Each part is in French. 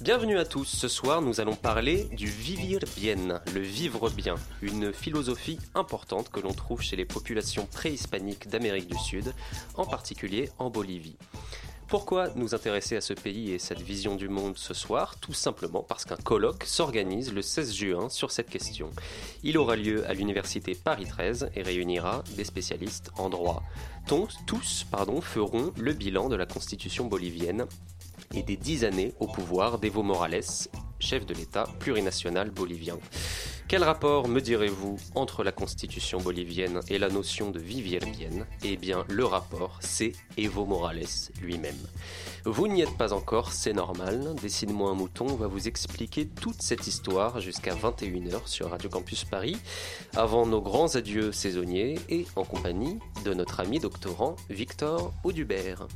Bienvenue à tous. Ce soir, nous allons parler du vivir bien, le vivre bien, une philosophie importante que l'on trouve chez les populations préhispaniques d'Amérique du Sud, en particulier en Bolivie. Pourquoi nous intéresser à ce pays et cette vision du monde ce soir? Tout simplement parce qu'un colloque s'organise le 16 juin sur cette question. Il aura lieu à l'université Paris 13 et réunira des spécialistes en droit. Tous feront le bilan de la constitution bolivienne et des dix années au pouvoir d'Evo Morales, chef de l'État plurinational bolivien. Quel rapport, me direz-vous, entre la constitution bolivienne et la notion de vivir bien Eh bien, le rapport, c'est Evo Morales lui-même. Vous n'y êtes pas encore, c'est normal. Dessine-moi un mouton va vous expliquer toute cette histoire jusqu'à 21h sur Radio Campus Paris, avant nos grands adieux saisonniers et en compagnie de notre ami doctorant Victor Audubert.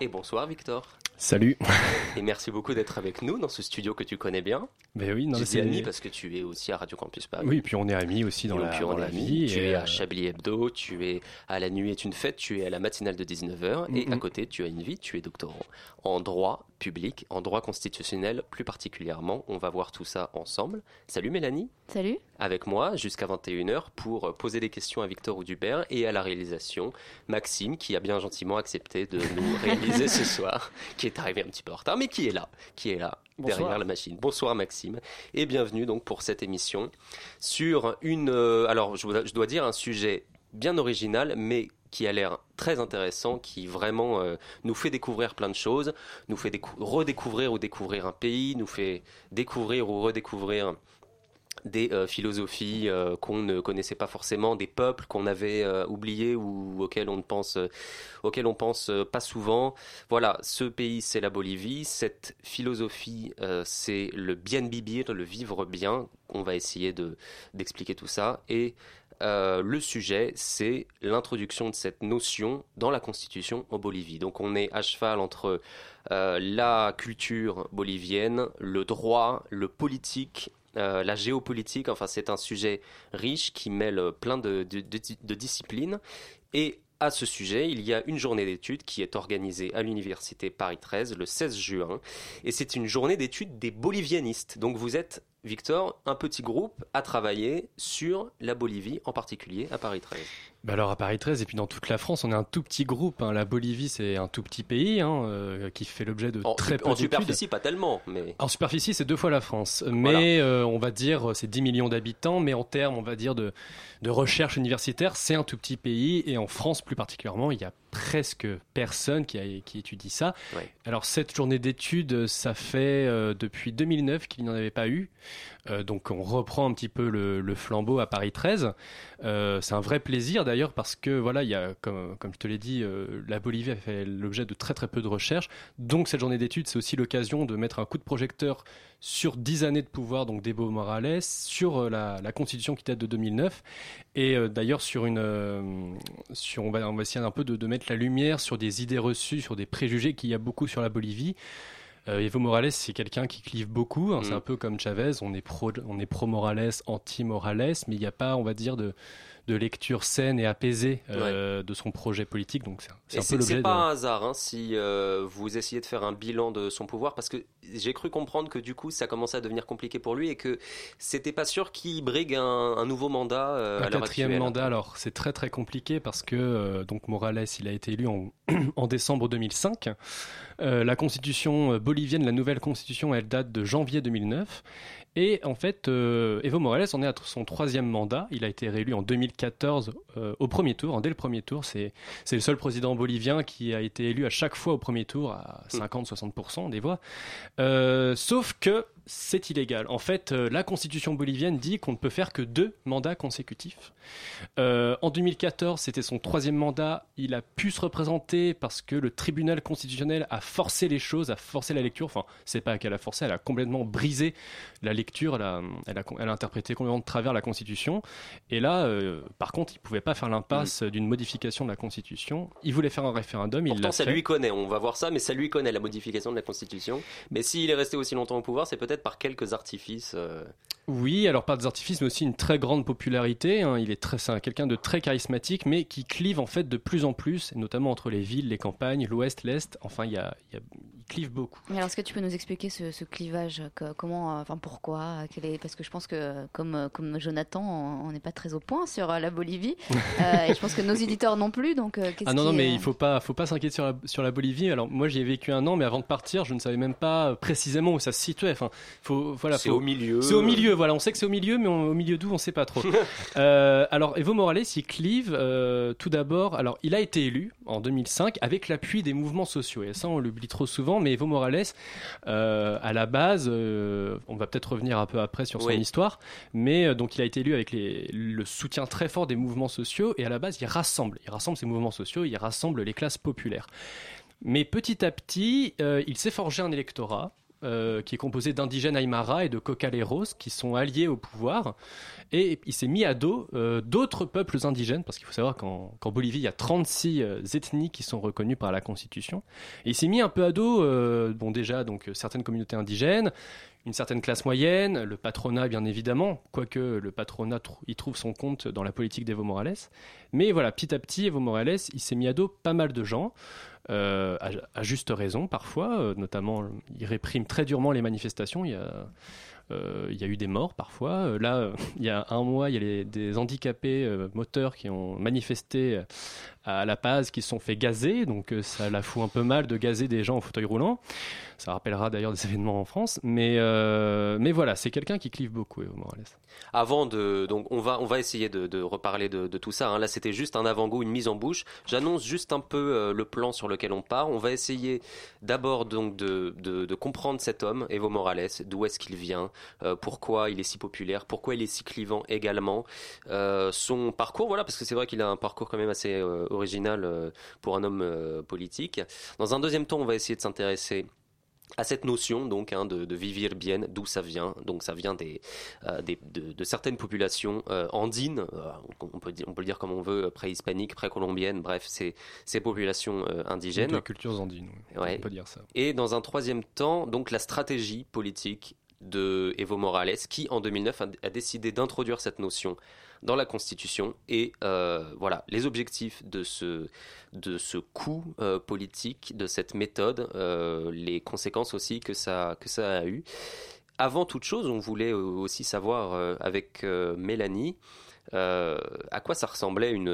Et bonsoir Victor. Salut. Et merci beaucoup d'être avec nous dans ce studio que tu connais bien. Ben oui, non, c'est ami parce que tu es aussi à Radio Campus Paris. Oui, puis on est amis aussi dans, la, vie. Tu es à euh, Chablis Hebdo, tu es à La Nuit est une fête, tu es à la matinale de 19h et à côté tu as une vie, tu es doctorant en droit public, en droit constitutionnel plus particulièrement. On va voir tout ça ensemble. Salut Mélanie. Salut. Avec moi jusqu'à 21h pour poser des questions à Victor Audubert et à la réalisation Maxime qui a bien gentiment accepté de nous réaliser ce soir, qui est arrivé un petit peu en retard, mais qui est là, qui est là derrière la machine. Bonsoir Maxime et bienvenue donc pour cette émission sur une, euh, alors je dois dire un sujet bien original, mais qui a l'air très intéressant, qui vraiment euh, nous fait découvrir plein de choses, nous fait redécouvrir ou découvrir un pays, nous fait découvrir ou redécouvrir des euh, philosophies euh, qu'on ne connaissait pas forcément, des peuples qu'on avait oubliés ou auxquels on ne pense, auxquels on pense pas souvent. Voilà, ce pays c'est la Bolivie, cette philosophie c'est le bien vivir, le vivre bien. On va essayer de d'expliquer tout ça et euh, le sujet, c'est l'introduction de cette notion dans la Constitution en Bolivie. Donc on est à cheval entre euh, la culture bolivienne, le droit, le politique, euh, la géopolitique. Enfin, c'est un sujet riche qui mêle plein de, de disciplines. Et à ce sujet, il y a une journée d'études qui est organisée à l'université Paris 13 le 16 juin. Et c'est une journée d'études des bolivianistes. Donc vous êtes Victor, un petit groupe a travaillé sur la Bolivie, en particulier à Paris 13. Bah alors à Paris 13 et puis dans toute la France, on est un tout petit groupe. Hein. La Bolivie, c'est un tout petit pays hein, euh, qui fait l'objet de très peu En superficie, pas tellement, mais en superficie, c'est deux fois la France. Mais euh, on va dire, c'est 10 millions d'habitants, mais en termes, on va dire de de recherche universitaire, c'est un tout petit pays et en France plus particulièrement, il y a presque personne qui, a, qui étudie ça. Alors cette journée d'études, ça fait euh, depuis 2009 qu'il n'y en avait pas eu. Euh, donc on reprend un petit peu le, flambeau à Paris 13. Euh, c'est un vrai plaisir d'ailleurs parce que voilà, comme, je te l'ai dit, la Bolivie a fait l'objet de très très peu de recherches. Donc cette journée d'études, c'est aussi l'occasion de mettre un coup de projecteur sur dix années de pouvoir donc Morales, sur la, constitution qui date de 2009 et d'ailleurs sur une, sur on va, essayer un peu de mettre la lumière sur des idées reçues, sur des préjugés qu'il y a beaucoup sur la Bolivie. Euh, Evo Morales, c'est quelqu'un qui clive beaucoup. Hein, c'est mm. un peu comme Chavez. On est pro, on est pro Morales, anti Morales, mais il n'y a pas, on va dire, de de lecture saine et apaisée euh, de son projet politique. Donc c'est un, peu l'objet. C'est pas un hasard hein, si euh, vous essayez de faire un bilan de son pouvoir, parce que j'ai cru comprendre que du coup ça commençait à devenir compliqué pour lui et que c'était pas sûr qu'il brigue un, nouveau mandat. Euh, un quatrième mandat, alors c'est très très compliqué parce que donc Morales il a été élu en, en décembre 2005. la constitution bolivienne, la nouvelle constitution, elle date de janvier 2009. Et en fait, euh, Evo Morales en est à son troisième mandat. Il a été réélu en 2014 euh, au premier tour, hein, dès le premier tour. C'est le seul président bolivien qui a été élu à chaque fois au premier tour à 50-60% des voix. Euh, sauf que c'est illégal. En fait, euh, la constitution bolivienne dit qu'on ne peut faire que deux mandats consécutifs. Euh, en 2014, c'était son troisième mandat. Il a pu se représenter parce que le tribunal constitutionnel a forcé les choses, a forcé la lecture. Enfin, c'est pas qu'elle a forcé, elle a complètement brisé la lecture. Elle a, elle a, interprété complètement de travers la constitution. Et là, euh, par contre, il pouvait pas faire l'impasse mm. d'une modification de la constitution. Il voulait faire un référendum. Pourtant, ça lui connaît. On va voir ça, mais ça lui connaît la modification de la constitution. Mais s'il est resté aussi longtemps au pouvoir, c'est peut-être par quelques artifices. Euh, Oui, alors par des artifices, mais aussi une très grande popularité. Hein. Il est très, c'est quelqu'un de très charismatique, mais qui clive en fait de plus en plus, notamment entre les villes, les campagnes, l'Ouest, l'Est. Enfin, il, y a, il, clive beaucoup. alors, est-ce que tu peux nous expliquer ce, clivage Comment, enfin, pourquoi est... Parce que je pense que, comme, comme Jonathan, on n'est pas très au point sur la Bolivie. Euh, et je pense que nos éditeurs non plus. Donc, euh, ah non, non, mais il faut pas, faut pas s'inquiéter sur la, sur la Bolivie. Alors, moi, j'y ai vécu un an, mais avant de partir, je ne savais même pas précisément où ça se situait. Enfin, faut, voilà, c'est au milieu. C'est au milieu voilà, on sait que c'est au milieu, mais au milieu d'où, on ne sait pas trop. Euh, alors, Evo Morales, il clive euh, tout d'abord. Alors, il a été élu en 2005 avec l'appui des mouvements sociaux. Et ça, on l'oublie trop souvent, mais Evo Morales, euh, à la base, on va peut-être revenir un peu après sur son histoire, mais donc il a été élu avec le soutien très fort des mouvements sociaux. Et à la base, il rassemble. Il rassemble ces mouvements sociaux, il rassemble les classes populaires. Mais petit à petit, il s'est forgé un électorat euh, qui est composé d'indigènes Aymara et de Cocaleros qui sont alliés au pouvoir. Et il s'est mis à dos euh, d'autres peuples indigènes, parce qu'il faut savoir qu'en Bolivie, il y a 36 euh, ethnies qui sont reconnues par la Constitution. Et il s'est mis un peu à dos, bon déjà, donc certaines communautés indigènes, une certaine classe moyenne, le patronat bien évidemment, quoique le patronat y trouve son compte dans la politique d'Evo Morales. Mais voilà, petit à petit, Evo Morales, il s'est mis à dos pas mal de gens. Euh, à, juste raison parfois, euh, notamment il réprime très durement les manifestations. Il y a, euh, il y a eu des morts parfois. là, il y a un mois, il y a des handicapés moteurs qui ont manifesté à La Paz qui se sont fait gazer, donc ça la fout un peu mal de gazer des gens en fauteuil roulant. Ça rappellera d'ailleurs des événements en France, mais, mais voilà, c'est quelqu'un qui clive beaucoup, Evo Morales. Avant de, donc on va, on va essayer de, reparler de, tout ça. Hein. Là, c'était juste un avant-goût, une mise en bouche. J'annonce juste un peu le plan sur lequel on part. On va essayer d'abord donc de, de, comprendre cet homme, Evo Morales, d'où est-ce qu'il vient, euh, pourquoi il est si populaire, pourquoi il est si clivant également, euh, son parcours, voilà, parce que c'est vrai qu'il a un parcours quand même assez euh, original pour un homme politique. Dans un deuxième temps, on va essayer de s'intéresser à cette notion donc hein, de, vivir bien, d'où ça vient. Donc ça vient des, euh, de, certaines populations euh, andines, euh, on, peut dire, on peut le dire comme on veut, préhispaniques, précolombiennes, bref, c'est ces populations indigènes. De cultures andines, on peut dire ça. Et dans un troisième temps, donc la stratégie politique de Evo Morales, qui en 2009 a décidé d'introduire cette notion dans la Constitution. Et euh, voilà, les objectifs de ce, de ce coup euh, politique, de cette méthode, euh, les conséquences aussi que ça, que ça a eu. Avant toute chose, on voulait aussi savoir avec Mélanie à quoi ça ressemblait une,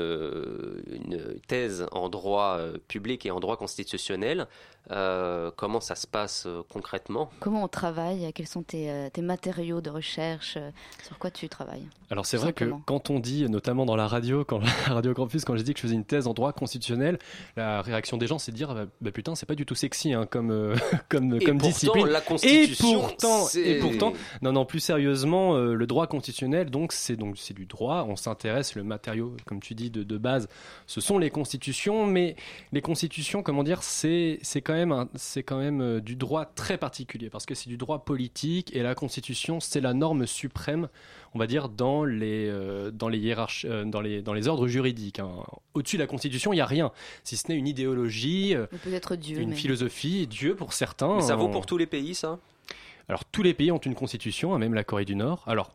une thèse en droit public et en droit constitutionnel euh, comment ça se passe euh, concrètement? Comment on travaille? Quels sont tes, euh, matériaux de recherche? Sur quoi tu travailles? Alors c'est vrai que quand on dit, notamment dans la radio, quand la Radio Campus, quand j'ai dit que je faisais une thèse en droit constitutionnel, la réaction des gens c'est de dire bah, bah, putain c'est pas du tout sexy hein, comme comme et comme pourtant, discipline. La constitution, et pourtant et pourtant non non plus sérieusement le droit constitutionnel donc c'est donc c'est du droit. On s'intéresse le matériau comme tu dis de, de base. Ce sont les constitutions, mais les constitutions comment dire c'est c'est quand c'est quand même euh, du droit très particulier parce que c'est du droit politique et la Constitution, c'est la norme suprême, on va dire, dans les, euh, dans les hiérarchies, euh, dans les, dans les ordres juridiques. Hein. Au-dessus de la Constitution, il n'y a rien, si ce n'est une idéologie, peut-être Dieu, une philosophie, Dieu pour certains. Mais ça vaut pour tous les pays, ça? Alors tous les pays ont une constitution, hein, même la Corée du Nord. Alors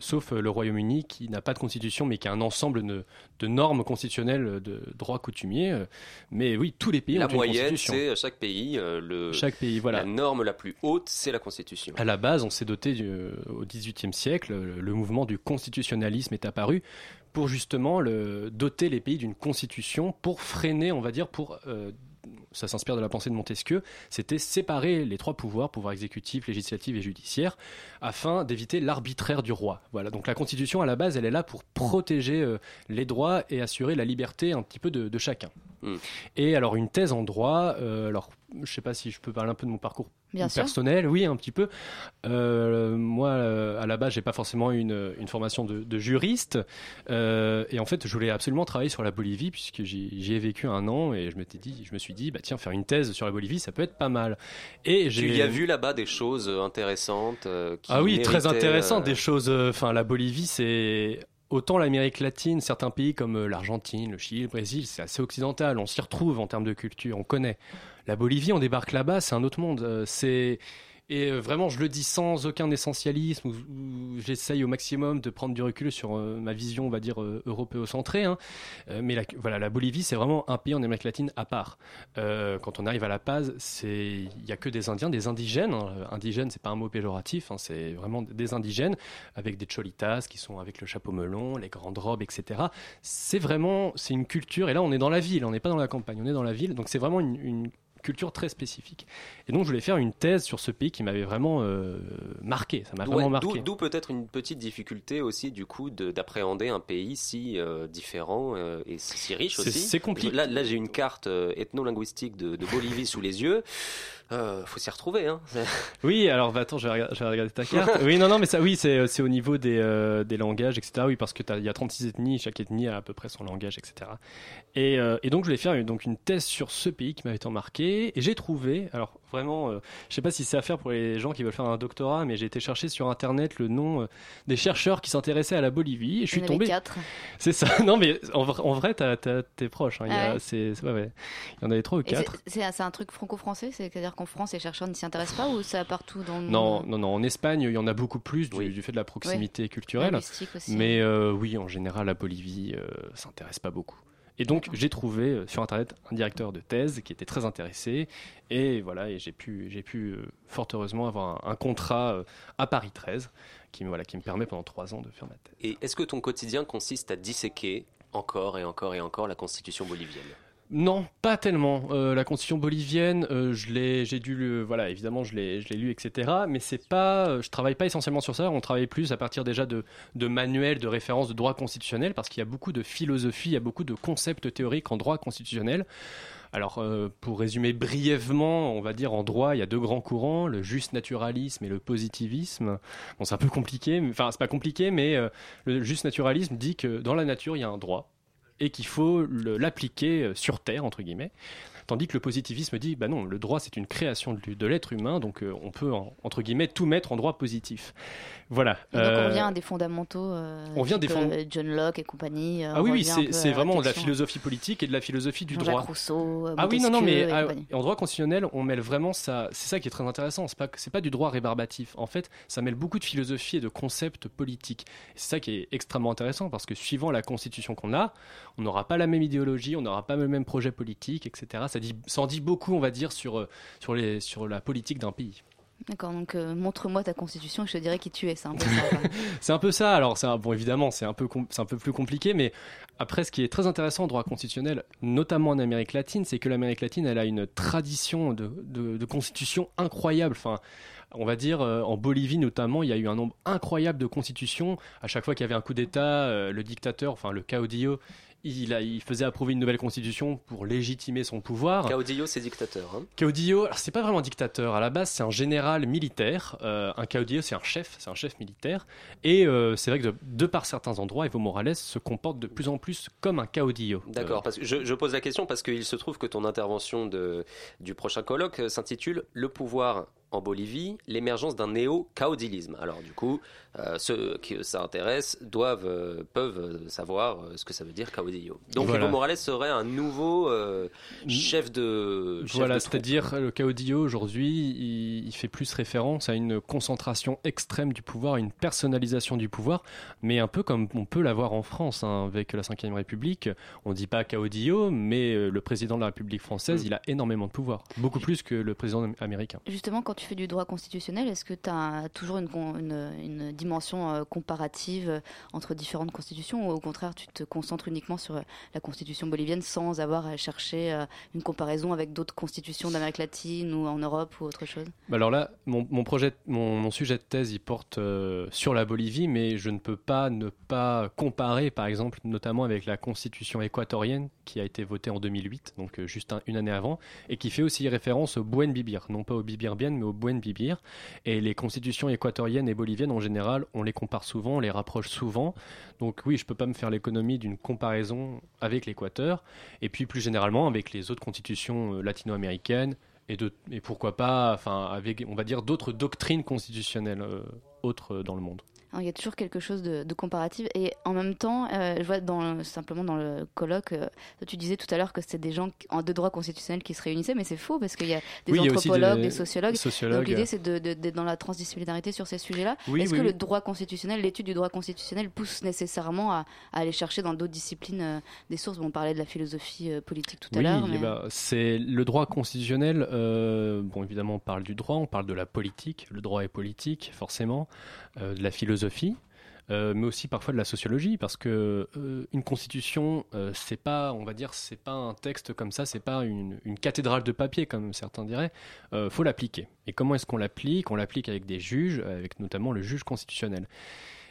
sauf euh, le Royaume-Uni qui n'a pas de constitution mais qui a un ensemble de, normes constitutionnelles de droit coutumier. Euh, mais oui, tous les pays la ont une constitution. c'est chaque pays euh, le chaque pays voilà. La norme la plus haute, c'est la constitution. À la base, on s'est doté au XVIIIe siècle, le, mouvement du constitutionnalisme est apparu pour justement le, doter les pays d'une constitution pour freiner, on va dire, pour ça s'inspire de la pensée de Montesquieu, c'était séparer les trois pouvoirs, pouvoir exécutif, législatif et judiciaire, afin d'éviter l'arbitraire du roi. Voilà, donc la Constitution, à la base, elle est là pour protéger euh, les droits et assurer la liberté un petit peu de, chacun. Hmm. Et alors, une thèse en droit, euh, alors je ne sais pas si je peux parler un peu de mon parcours personnel, oui, un petit peu. Euh, moi, à la base, j'ai pas forcément une, une formation de, juriste, et en fait, je voulais absolument travailler sur la Bolivie puisque j'y ai vécu un an, et je m'étais dit, je me suis dit, bah tiens, faire une thèse sur la Bolivie, ça peut être pas mal. Et tu y as vu là-bas des choses intéressantes Ah oui, très intéressantes, des choses. Enfin, la Bolivie, c'est Autant l'Amérique latine, certains pays comme euh, l'Argentine, le Chili, le Brésil, c'est assez occidental, on s'y retrouve en termes de culture, on connaît. La Bolivie, on débarque là-bas, c'est un autre monde. Euh, c'est Et vraiment, je le dis sans aucun essentialisme, où, j'essaye au maximum de prendre du recul sur ma vision, on va dire, européocentrée. Hein. mais la, voilà, la Bolivie, c'est vraiment un pays en Amérique latine à part. quand on arrive à La Paz, il n'y a que des Indiens, des indigènes. Hein. Indigène, c'est pas un mot péjoratif, hein, c'est vraiment des indigènes, avec des cholitas qui sont avec le chapeau melon, les grandes robes, etc. C'est vraiment, c'est une culture, et là on est dans la ville, on n'est pas dans la campagne, on est dans la ville, donc c'est vraiment une, culture très spécifique. Et donc je voulais faire une thèse sur ce pays qui m'avait vraiment euh, marqué, ça m'a vraiment marqué. D'où peut-être une petite difficulté aussi du coup d'appréhender un pays si euh, différent euh, et si riche aussi. C'est compliqué. Là, là j'ai une carte ethno-linguistique de, de Bolivie sous les yeux. Euh, faut s'y retrouver. Hein. Oui, alors bah, attends, je vais, regarder, ta carte. oui, non, non, mais ça, oui, c'est euh, au niveau des, euh, des, langages, etc. Oui, parce qu'il y a 36 ethnies, chaque ethnie a à peu près son langage, etc. Et, et donc, je voulais faire donc, une thèse sur ce pays qui m'avait tant marqué. Et j'ai trouvé, alors vraiment, je sais pas si c'est à faire pour les gens qui veulent faire un doctorat, mais j'ai été chercher sur internet le nom des chercheurs qui s'intéressaient à la Bolivie. Et je suis tombé. C'est ça. Non, mais en, vrai, t'es proche. Hein. Il, y ah ouais, Il y en avait trois ou quatre. C'est un truc franco-français, c'est-à-dire en France, les chercheurs ne s'y intéressent pas ou ça partout dans le monde Non, non, non. En Espagne, il y en a beaucoup plus du, fait de la proximité culturelle. Mais euh, oui, en général, la Bolivie euh, s'intéresse pas beaucoup. Et donc, j'ai trouvé euh, sur Internet un directeur de thèse qui était très intéressé. Et voilà, et j'ai pu, j'ai pu fort heureusement avoir un, contrat à Paris 13 qui, voilà, qui me permet pendant trois ans de faire ma thèse. Et est-ce que ton quotidien consiste à disséquer encore et encore et encore la constitution bolivienne? Non, pas tellement. Euh, la constitution bolivienne, euh, je l'ai, j'ai dû voilà, évidemment, je l'ai, lu, etc. Mais c'est pas, euh, je travaille pas essentiellement sur ça. On travaille plus à partir déjà de, de manuels, de références de droit constitutionnel, parce qu'il y a beaucoup de philosophie, il y a beaucoup de concepts théoriques en droit constitutionnel. Alors, pour résumer brièvement, on va dire en droit, il y a deux grands courants, le juste naturalisme et le positivisme. Bon, c'est un peu compliqué, enfin, c'est pas compliqué, mais le juste naturalisme dit que dans la nature, il y a un droit et qu'il faut l'appliquer euh, sur Terre, entre guillemets. Tandis que le positivisme dit, bah non, le droit c'est une création de, l'être humain, donc euh, on peut, entre guillemets, tout mettre en droit positif. Voilà. donc on euh, vient des fondamentaux. Euh, on vient des fondamentaux. John Locke et compagnie. ah oui, oui, c'est vraiment de la philosophie politique et de la philosophie du droit. Rousseau, ah oui, non, non, mais ah, en droit constitutionnel, on mêle vraiment ça. C'est ça qui est très intéressant. C'est pas, c'est pas du droit rébarbatif. En fait, ça mêle beaucoup de philosophie et de concepts politiques. C'est ça qui est extrêmement intéressant parce que suivant la constitution qu'on a, on n'aura pas la même idéologie, on n'aura pas le même projet politique, etc. Ça, dit, ça en dit beaucoup, on va dire, sur, sur, les, sur la politique d'un pays. D'accord, donc euh, montre-moi ta constitution et je te dirai qui tu es, c'est un peu ça. c'est un peu ça, alors c'est bon évidemment c'est un, peu un peu plus compliqué, mais après ce qui est très intéressant en droit constitutionnel, notamment en Amérique latine, c'est que l'Amérique latine elle a une tradition de, de, constitution incroyable. Enfin, on va dire, euh, en Bolivie notamment, il y a eu un nombre incroyable de constitutions. À chaque fois qu'il y avait un coup d'État, euh, le dictateur, enfin le caudillo, il, a, il, faisait approuver une nouvelle constitution pour légitimer son pouvoir. Caudillo, c'est dictateur. Hein Caudillo, alors c'est pas vraiment un dictateur. À la base, c'est un général militaire. Euh, un caudillo, c'est un chef, c'est un chef militaire. Et euh, c'est vrai que de, par certains endroits, Evo Morales se comporte de plus en plus comme un caudillo. D'accord. parce que je, pose la question parce qu'il se trouve que ton intervention de, du prochain colloque s'intitule Le pouvoir en Bolivie l'émergence d'un néo-caudilisme. Alors du coup, euh, ceux qui ça intéresse doivent, euh, peuvent savoir euh, ce que ça veut dire caudillo. Donc Evo Morales serait un nouveau chef de Voilà, c'est-à-dire le caudillo aujourd'hui, il, fait plus référence à une concentration extrême du pouvoir, une personnalisation du pouvoir, mais un peu comme on peut l'avoir en France hein, avec la Ve République. On dit pas caudillo, mais le président de la République française, mm. il a énormément de pouvoir, beaucoup plus que le président américain. Justement, quand tu fais du droit constitutionnel, est-ce que tu as toujours une, dimension euh, comparative euh, entre différentes constitutions ou au contraire tu te concentres uniquement sur euh, la constitution bolivienne sans avoir à chercher une comparaison avec d'autres constitutions d'Amérique latine ou en Europe ou autre chose? Bah Alors là, mon, sujet de thèse, il porte sur la Bolivie, mais je ne peux pas ne pas comparer, par exemple, notamment avec la constitution équatorienne qui a été votée en 2008, donc juste une année avant, et qui fait aussi référence au Buen Bibir, non pas au Bibir Bien, mais au Buen Bibir. Et les constitutions équatoriennes et boliviennes, en général, on les compare souvent, on les rapproche souvent. Donc oui, je ne peux pas me faire l'économie d'une comparaison avec l'Équateur. Et puis plus généralement avec les autres constitutions euh, latino-américaines et, et pourquoi pas, enfin, avec, on va dire, d'autres doctrines constitutionnelles euh, autres dans le monde. Il y a toujours quelque chose de, comparatif. Et en même temps, euh, je vois dans, simplement dans le colloque, euh, tu disais tout à l'heure que c'était des gens de droit constitutionnel qui se réunissaient, mais c'est faux parce qu'il y a des anthropologues, des, sociologues. Donc l'idée, c'est d'être dans la transdisciplinarité sur ces sujets-là. Est-ce que le droit constitutionnel, l'étude du droit constitutionnel pousse nécessairement à, aller chercher dans d'autres disciplines euh, des sources? Bon, On parlait de la philosophie politique tout à l'heure. Oui, bah, c'est le droit constitutionnel. bon, évidemment, on parle du droit, on parle de la politique. Le droit est politique, forcément, de la philosophie euh, mais aussi parfois de la sociologie, parce que euh, une constitution, euh, c'est pas, on va dire, c'est pas un texte comme ça, c'est pas une, une, cathédrale de papier comme certains diraient. faut l'appliquer. Et comment est-ce qu'on l'applique? On l'applique avec des juges, avec notamment le juge constitutionnel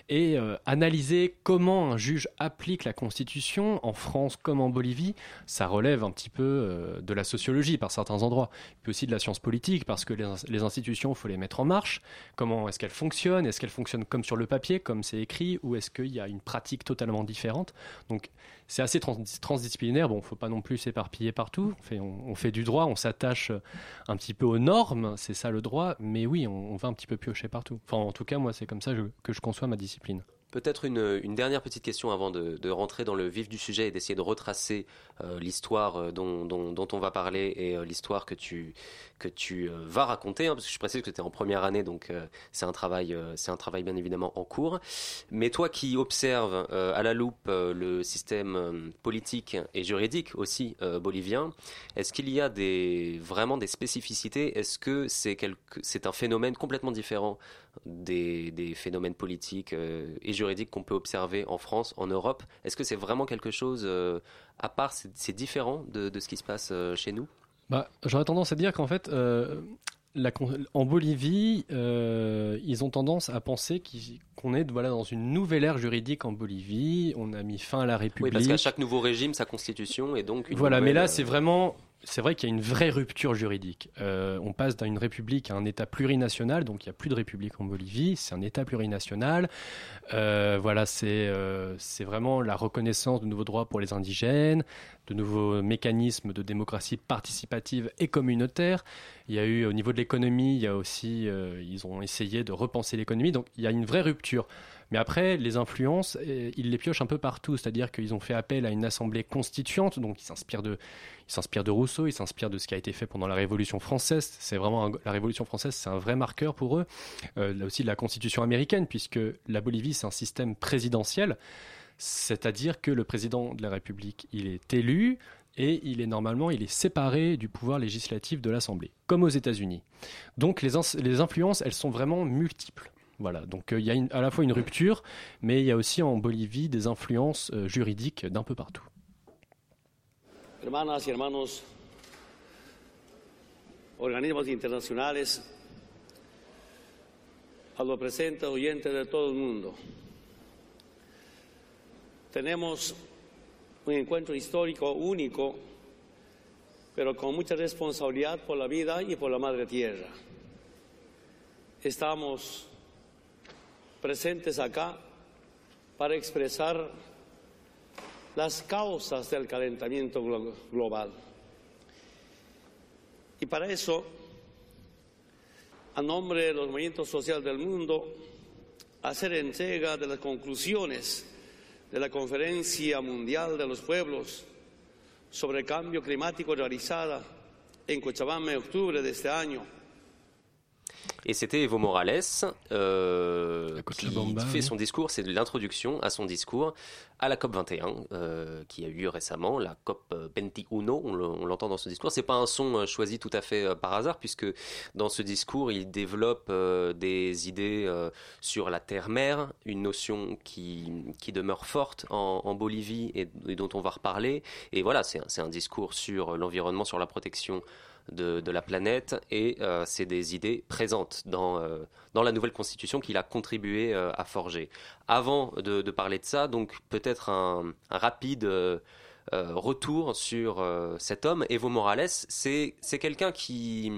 et euh, analyser comment un juge applique la Constitution en France comme en Bolivie, ça relève un petit peu euh, de la sociologie par certains endroits, puis aussi de la science politique parce que les, institutions, il faut les mettre en marche. Comment est-ce qu'elles fonctionnent? Est-ce qu'elles fonctionnent comme sur le papier, comme c'est écrit, ou est-ce qu'il y a une pratique totalement différente? Donc c'est assez transdisciplinaire. Bon, faut pas non plus s'éparpiller partout. On fait, on, fait, du droit, on s'attache un petit peu aux normes, c'est ça le droit, mais oui, on, va un petit peu piocher partout. Enfin, en tout cas, moi, c'est comme ça que je conçois ma discipline. Peut-être une, dernière petite question avant de, rentrer dans le vif du sujet et d'essayer de retracer euh, l'histoire euh, dont, on va parler et euh, l'histoire que tu, que tu vas raconter, hein, parce que je précise que tu es en première année, donc c'est un, travail, un travail bien évidemment en cours. Mais toi qui observes à la loupe le système politique et juridique aussi bolivien, est-ce qu'il y a des, vraiment des spécificités? Est-ce que c'est, c'est un phénomène complètement différent des, des phénomènes politiques et juridiques qu'on peut observer en France, en Europe. Est-ce que c'est vraiment quelque chose euh, à part, c'est différent de, ce qui se passe euh, chez nous? Bah, J'aurais tendance à dire qu'en fait, euh, la, en Bolivie, ils ont tendance à penser qu'on est voilà, dans une nouvelle ère juridique en Bolivie. On a mis fin à la République. Oui, parce qu'à chaque nouveau régime, sa constitution et donc. voilà, mais là, c'est vraiment c'est vrai qu'il y a une vraie rupture juridique. Euh, on passe d'une république à un État plurinational, donc il n'y a plus de république en Bolivie, c'est un État plurinational. Euh, voilà, euh, c'est vraiment la reconnaissance de nouveaux droits pour les indigènes, de nouveaux mécanismes de démocratie participative et communautaire. Il y a eu au niveau de l'économie, il y a aussi, ils ont essayé de repenser l'économie, donc il y a une vraie rupture. Mais après, les influences, ils les piochent un peu partout, c'est-à-dire qu'ils ont fait appel à une assemblée constituante, donc ils s'inspirent de, Rousseau, ils s'inspirent de ce qui a été fait pendant la Révolution française. C'est vraiment la Révolution française, c'est un vrai marqueur pour eux. Euh, là aussi de la Constitution américaine, puisque la Bolivie c'est un système présidentiel, c'est-à-dire que le président de la République il est élu et il est normalement il est séparé du pouvoir législatif de l'Assemblée, comme aux États-Unis. Donc les influences elles sont vraiment multiples. Voilà, donc euh, il y a à la fois une rupture, mais il y a aussi en Bolivie des influences euh, juridiques d'un peu partout. hermanas y hermanos, organismos internacionales, a lo presente oyentes de todo el mundo. Tenemos un encuentro histórico único, pero con mucha responsabilidad por la vida y por la madre tierra. Estamos presentes acá para expresar las causas del calentamiento global. Y para eso, a nombre de los movimientos sociales del mundo, hacer entrega de las conclusiones de la Conferencia Mundial de los Pueblos sobre el Cambio Climático realizada en Cochabamba en octubre de este año Et c'était Evo Morales euh, qui fait son discours, c'est l'introduction à son discours à la COP 21 euh, qui a eu récemment, la COP 21, on l'entend dans ce discours. C'est pas un son euh, choisi tout à fait par hasard puisque dans ce discours il développe des idées sur la terre-mer, une notion qui, qui demeure forte en, Bolivie et, et, dont on va reparler. Et voilà, c'est un discours sur l'environnement, sur la protection de, la planète et euh, c'est des idées présentes dans, euh, dans la nouvelle constitution qu'il a contribué euh, à forger. Avant de, parler de ça, donc peut-être un, rapide retour sur cet homme, Evo Morales, c'est quelqu'un qui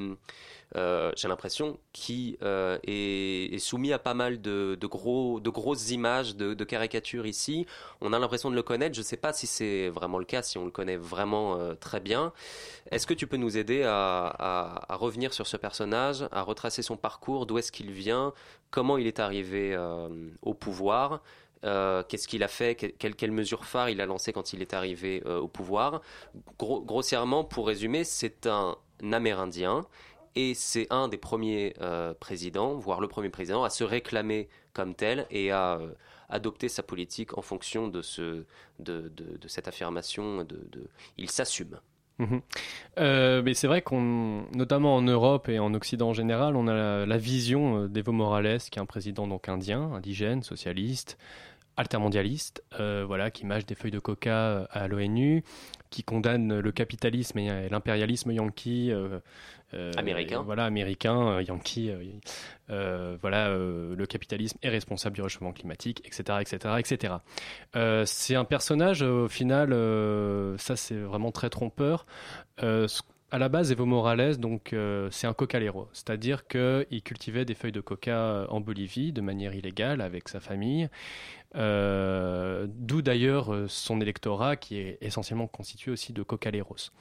euh, j'ai l'impression, qui euh, est, soumis à pas mal de, gros, de grosses images, de, caricatures ici. On a l'impression de le connaître. Je ne sais pas si c'est vraiment le cas, si on le connaît vraiment euh, très bien. Est-ce que tu peux nous aider à, revenir sur ce personnage, à retracer son parcours, d'où est-ce qu'il vient, comment il est arrivé au pouvoir qu'est-ce qu'il a fait, quelles mesures phares il a lancées quand il est arrivé au pouvoir? grossièrement, pour résumer, c'est un Amérindien et c'est un des premiers euh, présidents, voire le premier président, à se réclamer comme tel et à euh, adopter sa politique en fonction de, ce, de, cette affirmation. De, il s'assume. Mhm. Euh, mais c'est vrai qu'on, notamment en Europe et en Occident en général, on a la, vision d'Evo Morales, qui est un président donc indien, indigène, socialiste, altermondialiste, voilà, qui mâche des feuilles de coca à l'ONU, qui condamne le capitalisme et l'impérialisme yankee euh, américain. Voilà, américain, euh, yankee. Euh, voilà, le capitalisme est responsable du réchauffement climatique, etc., etc., etc. c'est un personnage au final, ça c'est vraiment très trompeur. à la base, Evo Morales, donc c'est un cocalero, c'est-à-dire qu'il cultivait des feuilles de coca en Bolivie de manière illégale avec sa famille. D'où d'ailleurs son électorat qui est essentiellement constitué aussi de cocaleros.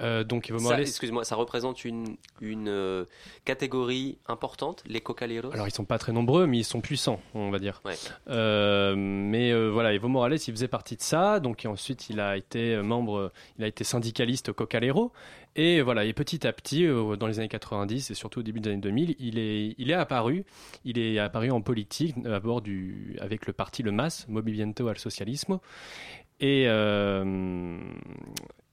Euh, donc Morales. Excuse-moi, ça représente une, une euh, catégorie importante, les cocaleros? Alors ils sont pas très nombreux, mais ils sont puissants, on va dire. Euh, mais voilà, Evo Morales, il faisait partie de ça, donc ensuite il a été membre, il a été syndicaliste cocalero. Et voilà, et petit à petit, dans les années 90 et surtout au début des années 2000, il est, il est apparu, il est apparu en politique à bord du, avec le parti le MAS, Movimiento al Socialismo. Et,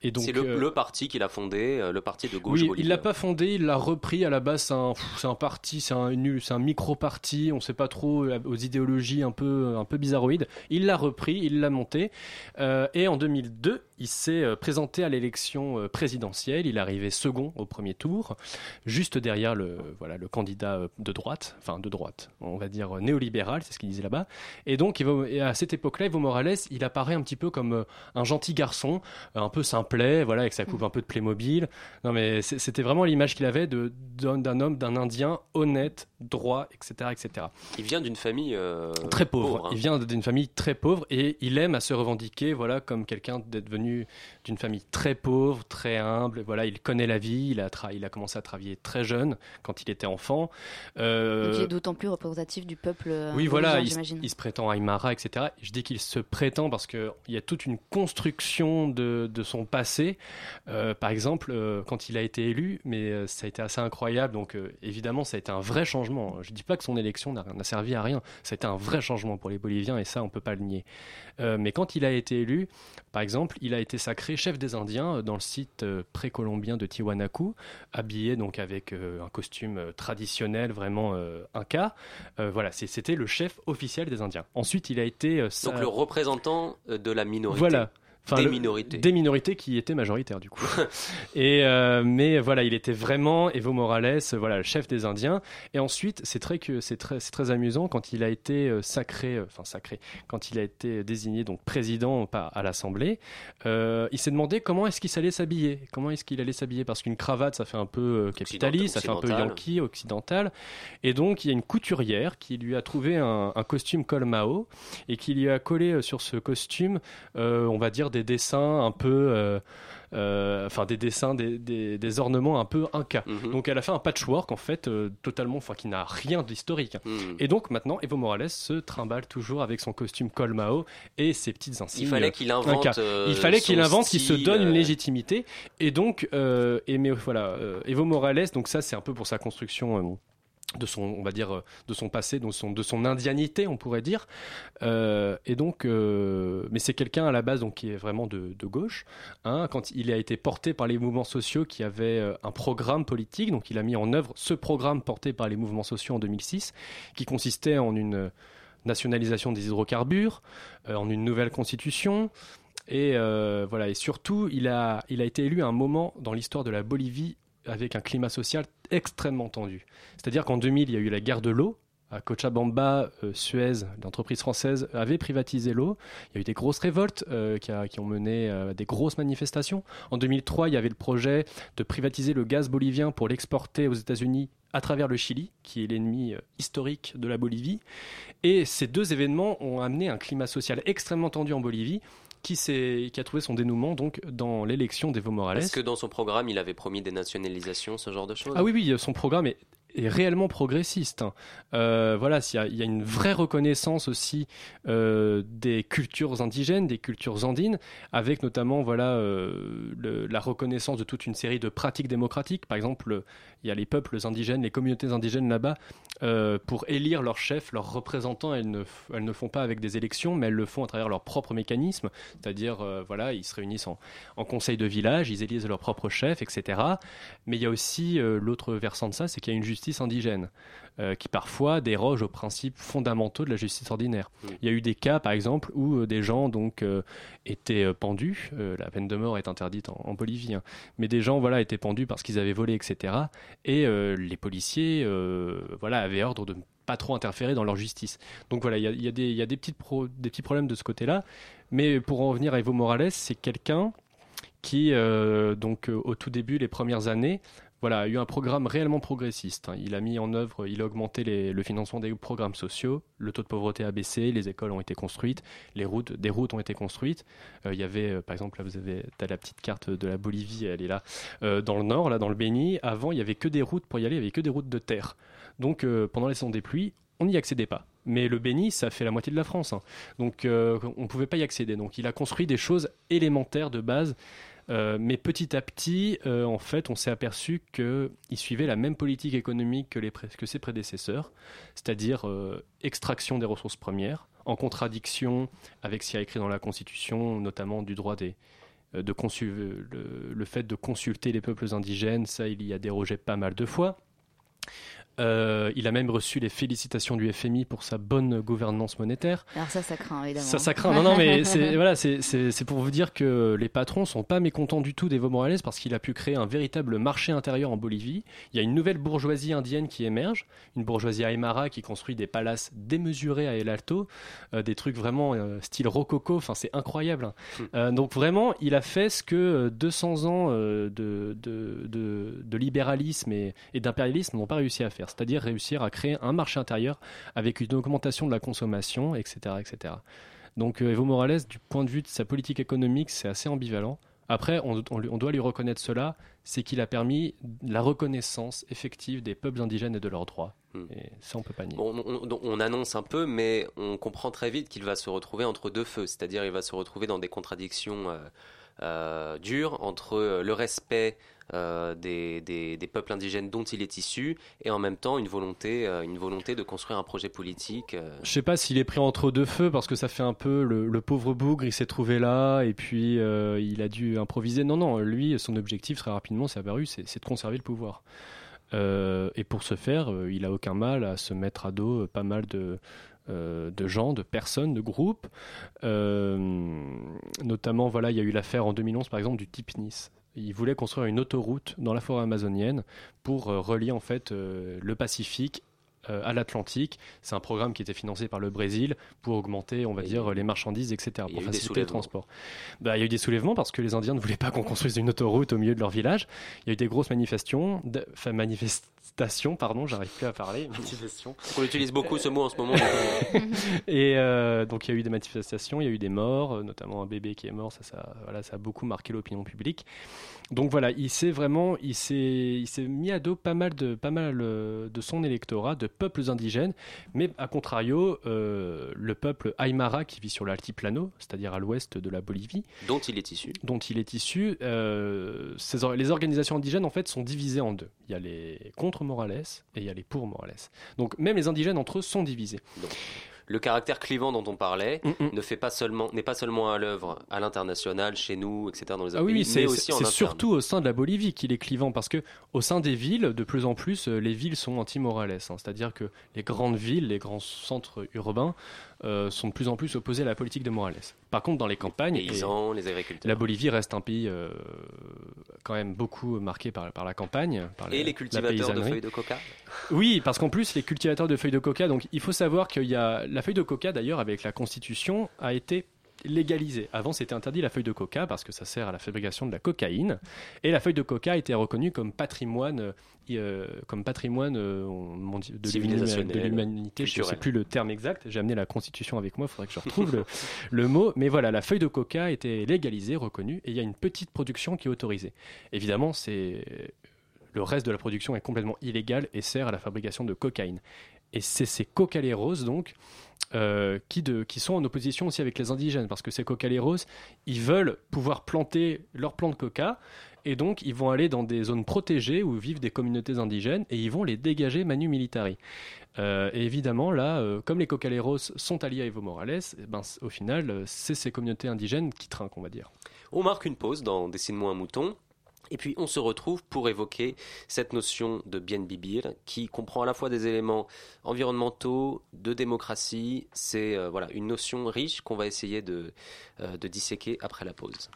c'est le, euh, le, parti qu'il a fondé, euh, le parti de gauche. Oui, il l'a pas fondé, il l'a repris à la base. C'est un, un, parti, c'est un, un micro-parti. On ne sait pas trop euh, aux idéologies un peu, un peu bizarroïdes. Il l'a repris, il l'a monté. et en 2002, il s'est présenté à l'élection présidentielle. Il est arrivé second au premier tour, juste derrière le, voilà, le candidat de droite, enfin de droite, on va dire néolibéral, c'est ce qu'il disait là-bas. Et donc, et à cette époque-là, Evo Morales, il apparaît un petit peu comme un gentil garçon, un peu sympa plaît, voilà, avec sa coupe mm. un peu de Playmobil. Non, mais c'était vraiment l'image qu'il avait d'un homme, d'un Indien honnête, droit, etc., etc. Il vient d'une famille euh, très pauvre. Hein. Il vient d'une famille très pauvre et il aime à se revendiquer, voilà, comme quelqu'un d'être venu d'une famille très pauvre, très humble. Voilà, il connaît la vie. Il a, il a commencé à travailler très jeune, quand il était enfant. Euh... il est d'autant plus représentatif du peuple. Euh, oui, voilà, il, il, se prétend Aymara, etc. Je dis qu'il se prétend parce qu'il y a toute une construction de, de son passé. Euh, par exemple, quand il a été élu, mais ça a été assez incroyable. Donc, évidemment, ça a été un vrai changement je ne dis pas que son élection n'a servi à rien. Ça a été un vrai changement pour les Boliviens et ça, on ne peut pas le nier. Euh, mais quand il a été élu, par exemple, il a été sacré chef des Indiens euh, dans le site euh, précolombien de Tiwanaku, habillé donc avec un costume traditionnel, vraiment inca. voilà, c'était le chef officiel des Indiens. Ensuite, il a été... donc le représentant de la minorité. Voilà des minorités. Des minorités qui étaient majoritaires du coup. et euh, mais voilà, il était vraiment Evo Morales, voilà, le chef des Indiens. Et ensuite, c'est très c'est très c'est très amusant quand il a été euh, sacré, euh, enfin sacré, quand il a été désigné donc président à l'Assemblée, il s'est demandé comment est-ce qu'il allait s'habiller, comment est-ce qu'il allait s'habiller parce qu'une cravate ça fait un peu capitaliste, ça fait un peu yankee, occidental. Et donc il y a une couturière qui lui a trouvé un, un costume col Mao et qui lui a collé sur ce costume, on va dire des des dessins un peu. Euh, euh, enfin des dessins, des, des, ornements un peu inca. Mhm. Donc elle a fait un patchwork en fait euh, totalement, enfin qui n'a rien d'historique. Mhm. Et donc maintenant Evo Morales se trimballe toujours avec son costume Colmao et ses petites insignes. Il fallait qu'il invente. Il fallait qu'il invente, qu'il se donne une légitimité. Et donc, et mais voilà, Evo Morales, donc ça c'est un peu pour sa construction de son, on va dire, de son passé, de son, de son indianité, on pourrait dire. Euh, et donc, euh, mais c'est quelqu'un à la base donc qui est vraiment de, gauche. Hein, quand il a été porté par les mouvements sociaux qui avaient euh, un programme politique, donc il a mis en œuvre ce programme porté par les mouvements sociaux en 2006, qui consistait en une nationalisation des hydrocarbures, en une nouvelle constitution. Et voilà, et surtout, il a, il a été élu à un moment dans l'histoire de la Bolivie avec un climat social extrêmement tendu. C'est-à-dire qu'en 2000, il y a eu la guerre de l'eau, à Cochabamba, Suez, l'entreprise française, avait privatisé l'eau. Il y a eu des grosses révoltes qui, ont mené à des grosses manifestations. En 2003, il y avait le projet de privatiser le gaz bolivien pour l'exporter aux États-Unis à travers le Chili, qui est l'ennemi euh, historique de la Bolivie. Et ces deux événements ont amené un climat social extrêmement tendu en Bolivie, qui, qui, a trouvé son dénouement donc dans l'élection d'Evo Morales. Est-ce que dans son programme, il avait promis des nationalisations, ce genre de choses Ah oui, oui, son programme est est réellement progressiste. Hein. Euh, voilà, il y, a une vraie reconnaissance aussi euh, des cultures indigènes, des cultures andines, avec notamment voilà euh, la reconnaissance de toute une série de pratiques démocratiques. Par exemple, il y a les peuples indigènes, les communautés indigènes là-bas, pour élire leurs chefs, leurs représentants, elles ne, elles ne font pas avec des élections, mais elles le font à travers leurs propres mécanismes. C'est-à-dire, voilà, ils se réunissent en, en, conseil de village, ils élisent leurs propres chefs, etc. Mais il y a aussi l'autre versant de ça, c'est qu'il y a une justice indigène, euh, qui parfois déroge aux principes fondamentaux de la justice ordinaire. Il y a eu des cas, par exemple, où euh, des gens donc euh, étaient pendus. la peine de mort est interdite en, Bolivie, hein. mais des gens voilà étaient pendus parce qu'ils avaient volé, etc. Et les policiers voilà avaient ordre de pas trop interférer dans leur justice. Donc voilà, il y a, des, y a des, petites des petits problèmes de ce côté-là. Mais pour en revenir à Evo Morales, c'est quelqu'un qui, donc au tout début, les premières années, voilà, a eu un programme réellement progressiste. Hein. Il a mis en œuvre, il a augmenté le financement des programmes sociaux, le taux de pauvreté a baissé, les écoles ont été construites, les routes, des routes ont été construites. Euh, il y avait, euh, par exemple, là vous avez la petite carte de la Bolivie, elle est là, euh, dans le nord, là dans le Béni. Avant, il y avait que des routes pour y aller, il y avait que des routes de terre. Donc pendant les saisons des pluies, on n'y accédait pas. Mais le Béni, ça fait la moitié de la France. Hein. Donc on ne pouvait pas y accéder. Donc il a construit des choses élémentaires de base euh, mais petit à petit, euh, en fait, on s'est aperçu qu'il suivait la même politique économique que, les que ses prédécesseurs, c'est-à-dire euh, extraction des ressources premières, en contradiction avec ce qui a écrit dans la Constitution, notamment du droit de le, le, fait de consulter les peuples indigènes, ça, il y a dérogé pas mal de fois. Euh, il a même reçu les félicitations du FMI pour sa bonne gouvernance monétaire. Alors ça, ça craint évidemment. Ça, ça craint. Non, non, mais c'est voilà, c'est pour vous dire que les patrons sont pas mécontents du tout d'Evo Morales parce qu'il a pu créer un véritable marché intérieur en Bolivie. Il y a une nouvelle bourgeoisie indienne qui émerge, une bourgeoisie aymara qui construit des palaces démesurés à El Alto, euh, des trucs vraiment euh, style rococo. Enfin, c'est incroyable. Hein. Hmm. donc vraiment, il a fait ce que 200 ans de, de, de, de, libéralisme et, et d'impérialisme n'ont pas réussi à faire c'est-à-dire réussir à créer un marché intérieur avec une augmentation de la consommation, etc. etc. Donc euh, Evo Morales, du point de vue de sa politique économique, c'est assez ambivalent. Après, on, doit lui reconnaître cela, c'est qu'il a permis la reconnaissance effective des peuples indigènes et de leurs droits. Hmm. Et ça, on peut pas nier. on, annonce un peu, mais on comprend très vite qu'il va se retrouver entre deux feux, c'est-à-dire il va se retrouver dans des contradictions euh, euh, dures entre le respect euh, des, des, peuples indigènes dont il est issu et en même temps une volonté, euh, une volonté de construire un projet politique. Euh. Je sais pas s'il est pris entre deux feux parce que ça fait un peu le, pauvre bougre, il s'est trouvé là et puis il a dû improviser. Non, non, lui, son objectif très rapidement, c'est apparu, c'est de conserver le pouvoir. et pour ce faire, il a aucun mal à se mettre à dos pas mal de, de gens, de personnes, de groupes. notamment, voilà, il y a eu l'affaire en 2011, par exemple, du type Nice. Il voulait construire une autoroute dans la forêt amazonienne pour euh, relier en fait euh, le Pacifique euh, à l'Atlantique. C'est un programme qui était financé par le Brésil pour augmenter, on va dire, les marchandises, etc., pour faciliter le transport. Bah, il y a eu des soulèvements parce que les Indiens ne voulaient pas qu'on construise une autoroute au milieu de leur village. Il y a eu des grosses manifestations, enfin, manifestations, pardon, j'arrive plus à parler. Manifestations. On utilise beaucoup ce mot en ce moment. et donc il y a eu des manifestations, il y a eu des morts, notamment un bébé qui est mort. Ça, ça, voilà, ça a beaucoup marqué l'opinion publique. Donc voilà, il s'est vraiment, il s'est, il s'est mis à dos pas mal de, pas mal euh, de son électorat, de peuples indigènes, mais à contrario, euh, le peuple Aymara qui vit sur l'altiplano, c'est-à-dire à, l'ouest de la Bolivie, dont il est issu, dont il est issu, euh, les organisations indigènes en fait sont divisées en deux. Il y a les contre Morales et il y a les pour Morales. Donc même les indigènes entre eux sont divisés le caractère clivant dont on parlait mm, mm. ne fait pas seulement n'est pas seulement à l'œuvre à l'international chez nous etc dans les autres ah oui, c'est surtout au sein de la Bolivie qu'il est clivant parce que au sein des villes de plus en plus euh, les villes sont anti-morales hein. c'est-à-dire que les grandes villes les grands centres urbains euh, sont de plus en plus opposés à la politique de Morales. Par contre, dans les campagnes, les paysans, les agriculteurs. La Bolivie reste un pays euh, quand même beaucoup marqué par, par la campagne. Par et les cultivateurs de feuilles de coca Oui, parce qu'en plus, les cultivateurs de feuilles de coca, donc il faut savoir qu'il y a la feuille de coca d'ailleurs avec la Constitution a été légalisé. Avant, c'était interdit la feuille de coca parce que ça sert à la fabrication de la cocaïne. Et la feuille de coca été reconnue comme patrimoine, euh, comme patrimoine euh, de l'humanité. Je ne sais plus le terme exact. J'ai amené la constitution avec moi. Il faudrait que je retrouve le, le, mot. Mais voilà, la feuille de coca a été légalisée, reconnue, et il y a une petite production qui est autorisée. Évidemment, c'est le reste de la production est complètement illégal et sert à la fabrication de cocaïne. Et c'est ces cocaleros donc euh, qui, de, qui sont en opposition aussi avec les indigènes, parce que ces cocaleros, ils veulent pouvoir planter leurs plants de coca, et donc ils vont aller dans des zones protégées où vivent des communautés indigènes, et ils vont les dégager manu militari. Euh, et évidemment, là, euh, comme les cocaleros sont alliés à Evo Morales, eh ben, au final, c'est ces communautés indigènes qui trinquent, on va dire. On marque une pause dans Dessine-moi un mouton. Et puis on se retrouve pour évoquer cette notion de bien bibir qui comprend à la fois des éléments environnementaux, de démocratie. C'est euh, voilà une notion riche qu'on va essayer de, euh, de disséquer après la pause.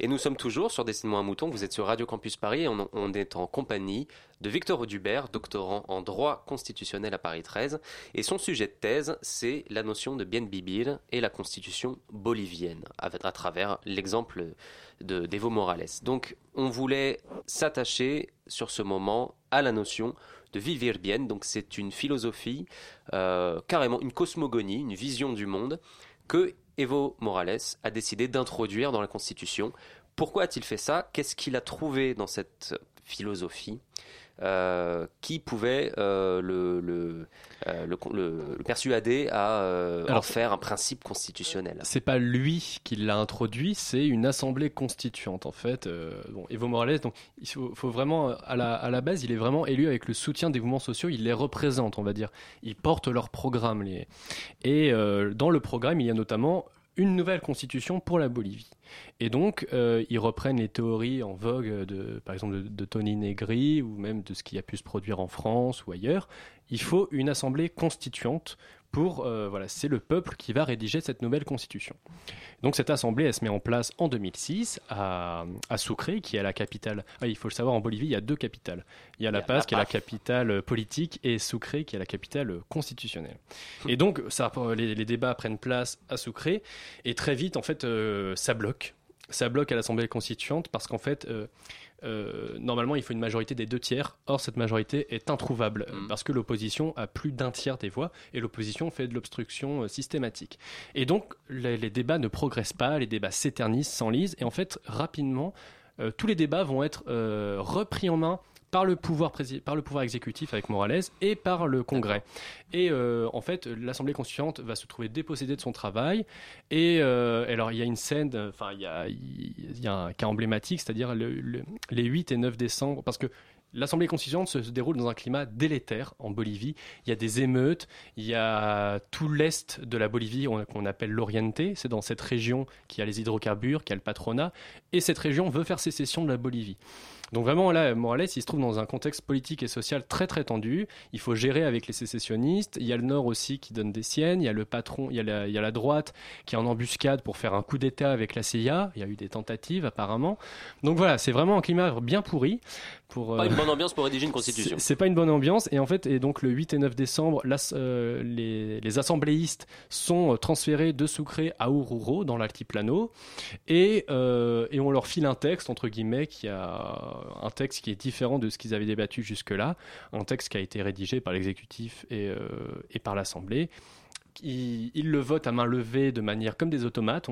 Et nous sommes toujours sur Dessine-moi un mouton, vous êtes sur Radio Campus Paris et on, est en compagnie de Victor Audubert, doctorant en droit constitutionnel à Paris 13. Et son sujet de thèse, c'est la notion de bien bibir et la constitution bolivienne, à, travers l'exemple d'Evo Morales. Donc on voulait s'attacher sur ce moment à la notion de vivir bien. Donc c'est une philosophie, euh, carrément une cosmogonie, une vision du monde que Evo Morales a décidé d'introduire dans la Constitution. Pourquoi a-t-il fait ça? Qu'est-ce qu'il a trouvé dans cette philosophie? Euh, qui pouvait euh, le, euh, le, le, persuader à en faire un principe constitutionnel. C'est pas lui qui l'a introduit, c'est une assemblée constituante en fait. bon, Evo Morales, donc il faut, vraiment à la, à la, base, il est vraiment élu avec le soutien des mouvements sociaux. Il les représente, on va dire. Il porte leur programme. Les... Et dans le programme, il y a notamment une nouvelle constitution pour la Bolivie. Et donc, euh, ils reprennent les théories en vogue, de, par exemple, de, Tony Negri, ou même de ce qui a pu se produire en France ou ailleurs. Il faut une assemblée constituante pour euh, voilà, c'est le peuple qui va rédiger cette nouvelle constitution. Donc cette assemblée, elle se met en place en 2006 à, à Sucre, qui est la capitale. Ah, il faut le savoir, en Bolivie, il y a deux capitales. Il y a La Paz, qui est la capitale politique, et Sucre, qui est la capitale constitutionnelle. Et donc ça, les, les débats prennent place à Sucre, et très vite, en fait, euh, ça bloque. Ça bloque à l'Assemblée constituante parce qu'en fait, euh, euh, normalement, il faut une majorité des deux tiers. Or, cette majorité est introuvable mm. parce que l'opposition a plus d'un tiers des voix et l'opposition fait de l'obstruction euh, systématique. Et donc, les, débats ne progressent pas, les débats s'éternisent, s'enlisent et en fait, rapidement, euh, tous les débats vont être repris en main par le pouvoir, par le pouvoir exécutif avec Morales et par le Congrès. Et euh, en fait, l'Assemblée constituante va se trouver dépossédée de son travail. Et euh, alors, il y a une scène, enfin, il y a, y a, un cas emblématique, c'est-à-dire les 8 et 9 décembre, parce que L'Assemblée constituante se déroule dans un climat délétère en Bolivie. Il y a des émeutes, il y a tout l'est de la Bolivie qu'on appelle l'Oriente. C'est dans cette région qu'il y a les hydrocarbures, qu'il y a le patronat. Et cette région veut faire sécession de la Bolivie. Donc vraiment là, Morales, il se trouve dans un contexte politique et social très très tendu. Il faut gérer avec les sécessionnistes. Il y a le Nord aussi qui donne des siennes. Il y a le patron, il y a la, il y a la droite qui est en embuscade pour faire un coup d'État avec la CIA. Il y a eu des tentatives apparemment. Donc voilà, c'est vraiment un climat bien pourri. Pour, Pas une euh, bonne ambiance pour rédiger une constitution. C'est pas une bonne ambiance. Et en fait, et donc le 8 et 9 décembre, euh, les, les, assembléistes sont euh, transférés de Sucre à Oruro dans l'altiplano et, et on leur file un texte entre guillemets qui a un texte qui est différent de ce qu'ils avaient débattu jusque-là, un texte qui a été rédigé par l'exécutif et, euh, par l'Assemblée. Ils, le votent à main levée de manière comme des automates.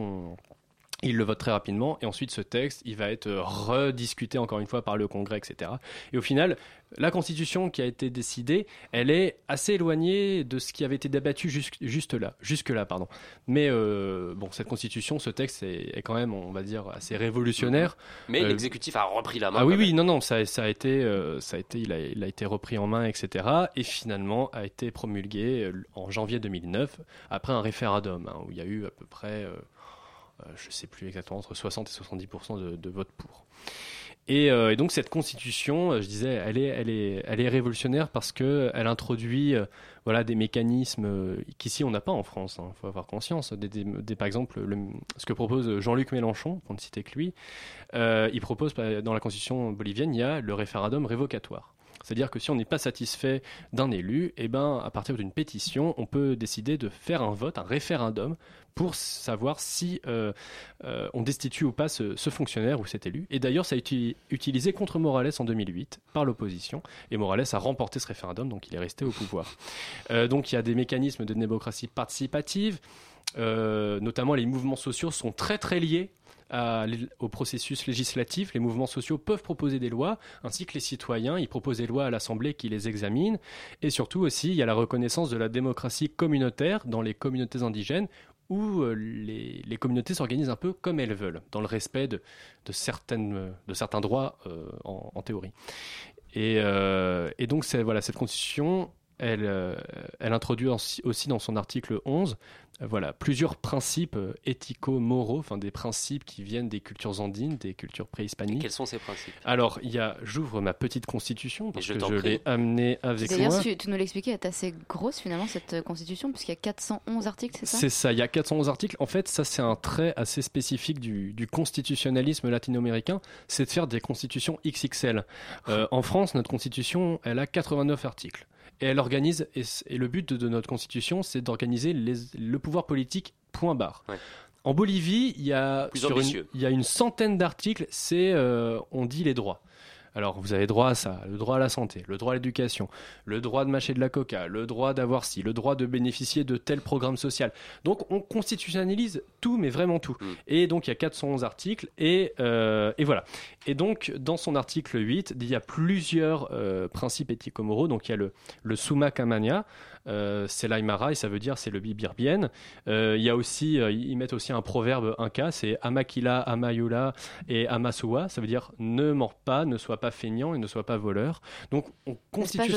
Il le vote très rapidement et ensuite ce texte, il va être rediscuté encore une fois par le Congrès, etc. Et au final, la Constitution qui a été décidée, elle est assez éloignée de ce qui avait été débattu juste là, jusque là, pardon. Mais euh, bon, cette Constitution, ce texte est, quand même, on va dire, assez révolutionnaire. Mais euh, l'exécutif a repris la main. Ah oui, oui, non, non, ça, ça a été, euh, ça a été, il a, il a, été repris en main, etc. Et finalement a été promulgué en janvier 2009 après un référendum hein, où il y a eu à peu près euh, je ne sais plus exactement, entre 60 et 70% de, de votes pour. Euh, et, donc cette constitution, euh, je disais, elle est, révolutionnaire parce que elle introduit, des mécanismes qu'ici on n'a pas en France. Il hein, faut avoir conscience. Par exemple, ce que propose Jean-Luc Mélenchon, pour ne citer que lui, il propose dans la constitution bolivienne, il y a le référendum révocatoire. C'est-à-dire que si on n'est pas satisfait d'un élu, eh ben, à partir d'une pétition, on peut décider de faire un vote, un référendum, pour savoir si euh, euh, on destitue ou pas ce, fonctionnaire ou cet élu. Et d'ailleurs, ça a été utilisé contre Morales en 2008 par l'opposition. Et Morales a remporté ce référendum, donc il est resté au pouvoir. Euh, donc il y a des mécanismes de démocratie participative. notamment les mouvements sociaux sont très très liés au processus législatif, les mouvements sociaux peuvent proposer des lois, ainsi que les citoyens, ils proposent des lois à l'Assemblée qui les examine. Et surtout aussi, il y a la reconnaissance de la démocratie communautaire dans les communautés indigènes, où euh, les, communautés s'organisent un peu comme elles veulent, dans le respect de, certains droits euh, en, théorie. Et, euh, et donc, voilà, cette constitution, elle, elle introduit aussi dans son article 11 voilà, plusieurs principes euh, éthico-moraux, enfin des principes qui viennent des cultures andines, des cultures préhispaniques. quels sont ces principes? Alors, il y a, j'ouvre ma petite constitution parce je que je l'ai amenée avec moi. D'ailleurs, tu, nous l'expliquais, elle est assez grosse finalement cette euh, constitution puisqu'il y a 411 articles, c'est ça? C'est ça, il y a 411 articles. En fait, ça c'est un trait assez spécifique du, constitutionnalisme latino-américain, c'est de faire des constitutions XXL. Euh, en France, notre constitution, elle a 89 articles et elle organise, et, le but de, notre constitution, c'est d'organiser le pouvoir politique, point barre. En Bolivie, il y, a une, il y a une centaine d'articles, c'est euh, on dit les droits. Alors, vous avez droit à ça, le droit à la santé, le droit à l'éducation, le droit de mâcher de la coca, le droit d'avoir ci, le droit de bénéficier de tel programme social. Donc, on constitutionnalise tout, mais vraiment tout. Mm. Et donc, il y a 411 articles, et, euh, et, voilà. Et donc, dans son article 8, il y a plusieurs euh, principes éthico-moraux. Donc, il y a le, le summa camania, euh, c'est l'Aymara et ça veut dire c'est le Bibirbien. Euh, il y a aussi, euh, ils mettent aussi un proverbe inca, c'est Amakila, Amayula et Amasuwa. Ça veut dire ne mord pas, ne sois pas feignant et ne sois pas voleur. Donc on constitue.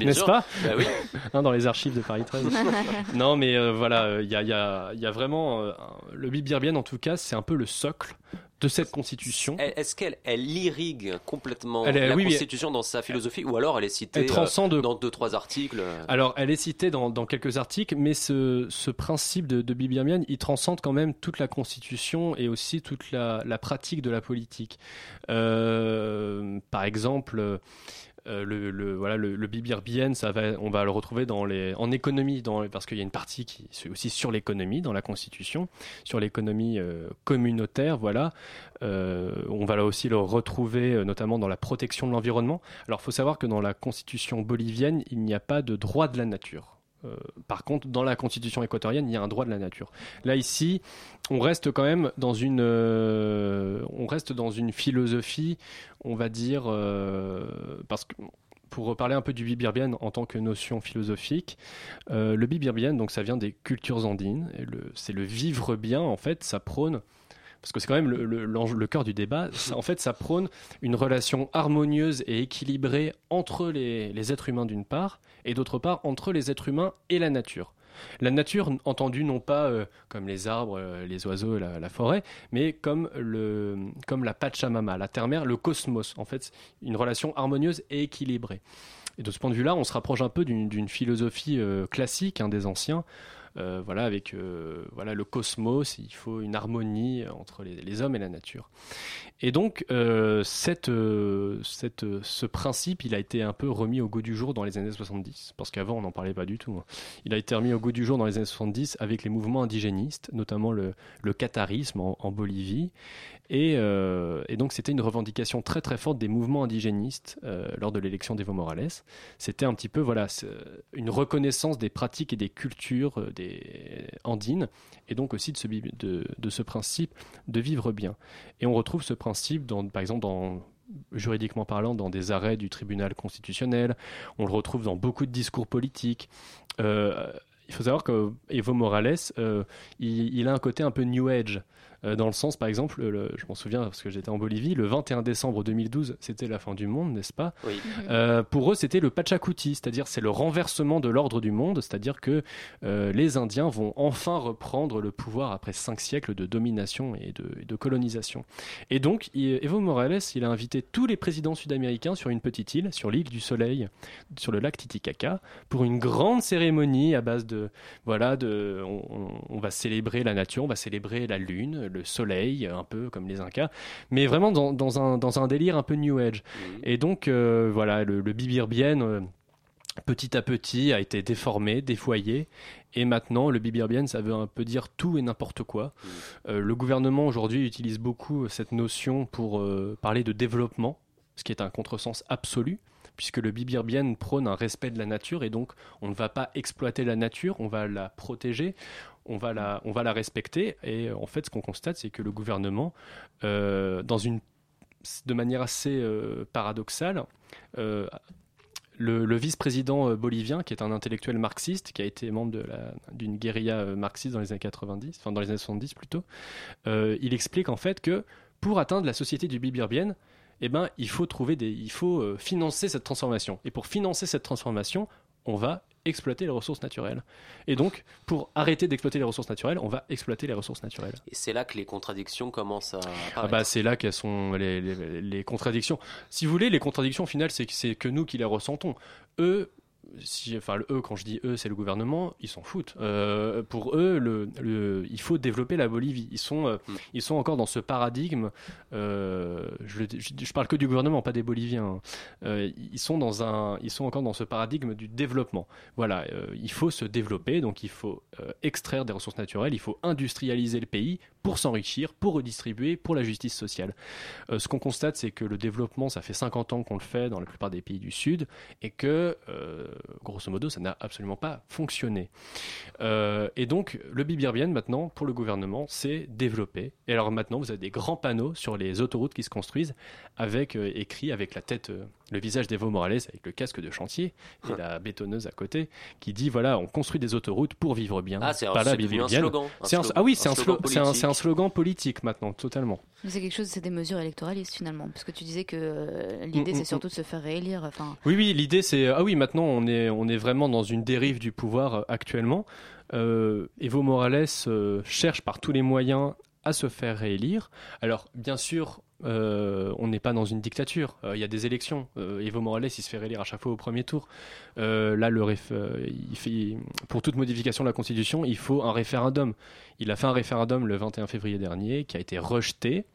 N'est-ce pas bah oui. Dans les archives de Paris 13. non, mais voilà, il y a, y, a, y, a, vraiment. le Bibirbien, en tout cas, c'est un peu le socle de cette constitution. Est-ce qu'elle elle irrigue complètement la constitution dans sa philosophie ou alors elle est citée euh, dans deux trois articles Alors elle est citée dans, quelques articles, mais ce, ce principe de, de il transcende quand même toute la constitution et aussi toute la, la pratique de la politique. Euh, par exemple. Euh, le, le, voilà, le, ça va, on va le retrouver dans les, en économie, parce qu'il y a une partie qui est aussi sur l'économie dans la Constitution, sur l'économie euh, communautaire. Voilà, euh, on va là aussi le retrouver notamment dans la protection de l'environnement. Alors, il faut savoir que dans la Constitution bolivienne, il n'y a pas de droit de la nature. Euh, par contre, dans la constitution équatorienne, il y a un droit de la nature. Là, ici, on reste quand même dans une, euh, philosophie, on va dire, euh, parce que pour reparler un peu du bibirbien en tant que notion philosophique, le bibirbien, donc ça vient des cultures andines, c'est le vivre bien, en fait, ça prône parce que c'est quand même le, cœur du débat, en fait, ça prône une relation harmonieuse et équilibrée entre les, êtres humains d'une part, et d'autre part entre les êtres humains et la nature. La nature, entendue non pas euh, comme les arbres, euh, les oiseaux, la, forêt, mais comme la Pachamama, la terre-mère, le cosmos. En fait, une relation harmonieuse et équilibrée. Et de ce point de vue-là, on se rapproche un peu d'une philosophie euh, classique hein, des anciens, euh, voilà, avec euh, voilà, le cosmos, il faut une harmonie entre les, hommes et la nature. Et donc, euh, cette, ce principe, il a été un peu remis au goût du jour dans les années 70, parce qu'avant, on n'en parlait pas du tout. Hein. Il a été remis au goût du jour dans les années 70 avec les mouvements indigénistes, notamment le, le catharisme en, Bolivie, et, donc c'était une revendication très très forte des mouvements indigénistes lors de l'élection d'Evo Morales. C'était un petit peu voilà une reconnaissance des pratiques et des cultures euh, des andines et donc aussi de ce, principe de vivre bien. Et on retrouve ce principe par exemple juridiquement parlant dans des arrêts du tribunal constitutionnel, on le retrouve dans beaucoup de discours politiques. il faut savoir qu'Evo Morales, il, il, a un côté un peu New Age. Euh, dans le sens, par exemple, je m'en souviens parce que j'étais en Bolivie, le 21 décembre 2012, c'était la fin du monde, n'est-ce pas? Oui. Euh, pour eux, c'était le Pachacuti, c'est-à-dire c'est le renversement de l'ordre du monde, c'est-à-dire que euh, les Indiens vont enfin reprendre le pouvoir après cinq siècles de domination et de, colonisation. Et donc, Evo Morales, il a invité tous les présidents sud-américains sur une petite île, sur l'île du Soleil, sur le lac Titicaca, pour une grande cérémonie à base de, voilà, de, on, on va célébrer la nature, on va célébrer la lune, le soleil, un peu comme les Incas, mais vraiment dans, un, dans un, délire un peu New Age. Mhm. Et donc, euh, voilà, le, le Bibirbien euh, petit à petit a été déformé, défoyé. Et maintenant, le bibirbien, ça veut un peu dire tout et n'importe quoi. Mhm. Euh, le gouvernement aujourd'hui utilise beaucoup cette notion pour parler de développement, ce qui est un contresens absolu puisque le bibirbien prône un respect de la nature et donc on ne va pas exploiter la nature, on va la protéger, on va la, respecter. Et en fait, ce qu'on constate, c'est que le gouvernement, euh, dans une, de manière assez euh, paradoxale, euh, le, vice-président bolivien, qui est un intellectuel marxiste, qui a été membre d'une guérilla marxiste dans les années 90, enfin dans les années 70 plutôt, il explique en fait que pour atteindre la société du bibirbienne, eh ben, il faut trouver il faut euh, financer cette transformation. Et pour financer cette transformation, on va exploiter les ressources naturelles. Et donc, pour arrêter d'exploiter les ressources naturelles, on va exploiter les ressources naturelles. Et c'est là que les contradictions commencent à ah bah, C'est là qu'elles sont les, les, les, contradictions. Si vous voulez, les contradictions, au final, c'est que, que nous qui les ressentons. Eux, si, enfin, le eux, quand je dis eux, c'est le gouvernement, ils s'en foutent. Euh, pour eux, le, il faut développer la Bolivie. Ils sont, euh, mm. ils sont encore dans ce paradigme. Euh, je, je, parle que du gouvernement, pas des Boliviens. Hein. ils sont dans un, ils sont encore dans ce paradigme du développement. Voilà, il faut se développer, donc il faut extraire des ressources naturelles, il faut industrialiser le pays pour s'enrichir, pour redistribuer, pour la justice sociale. ce qu'on constate, c'est que le développement, ça fait 50 ans qu'on le fait dans la plupart des pays du Sud, et que grosso modo, ça n'a absolument pas fonctionné. Euh, et donc, le Bibirbienne, maintenant, pour le gouvernement, c'est développé. Et alors maintenant, vous avez des grands panneaux sur les autoroutes qui se construisent, avec euh, écrit avec la tête, euh, le visage d'Evo Morales, avec le casque de chantier et la bétonneuse à côté, qui dit voilà, on construit des autoroutes pour vivre bien. Ah, c'est un, slogan. ah oui, c'est un, un, slogan politique maintenant, totalement. C'est quelque chose, c'est des mesures électoralistes finalement, parce que tu disais que l'idée, mm, c'est mm, surtout mm. de se faire réélire. Enfin... Oui, oui, l'idée, c'est ah oui, maintenant on est on est vraiment dans une dérive du pouvoir euh, actuellement. Euh, Evo Morales euh, cherche par tous les moyens à se faire réélire. Alors, bien sûr, on n'est pas dans une dictature. Il y a des élections. Evo Morales, il se fait réélire à chaque fois au premier tour. là, le fait, pour toute modification de la Constitution, il faut un référendum. Il a fait un référendum le 21 février dernier qui a été rejeté.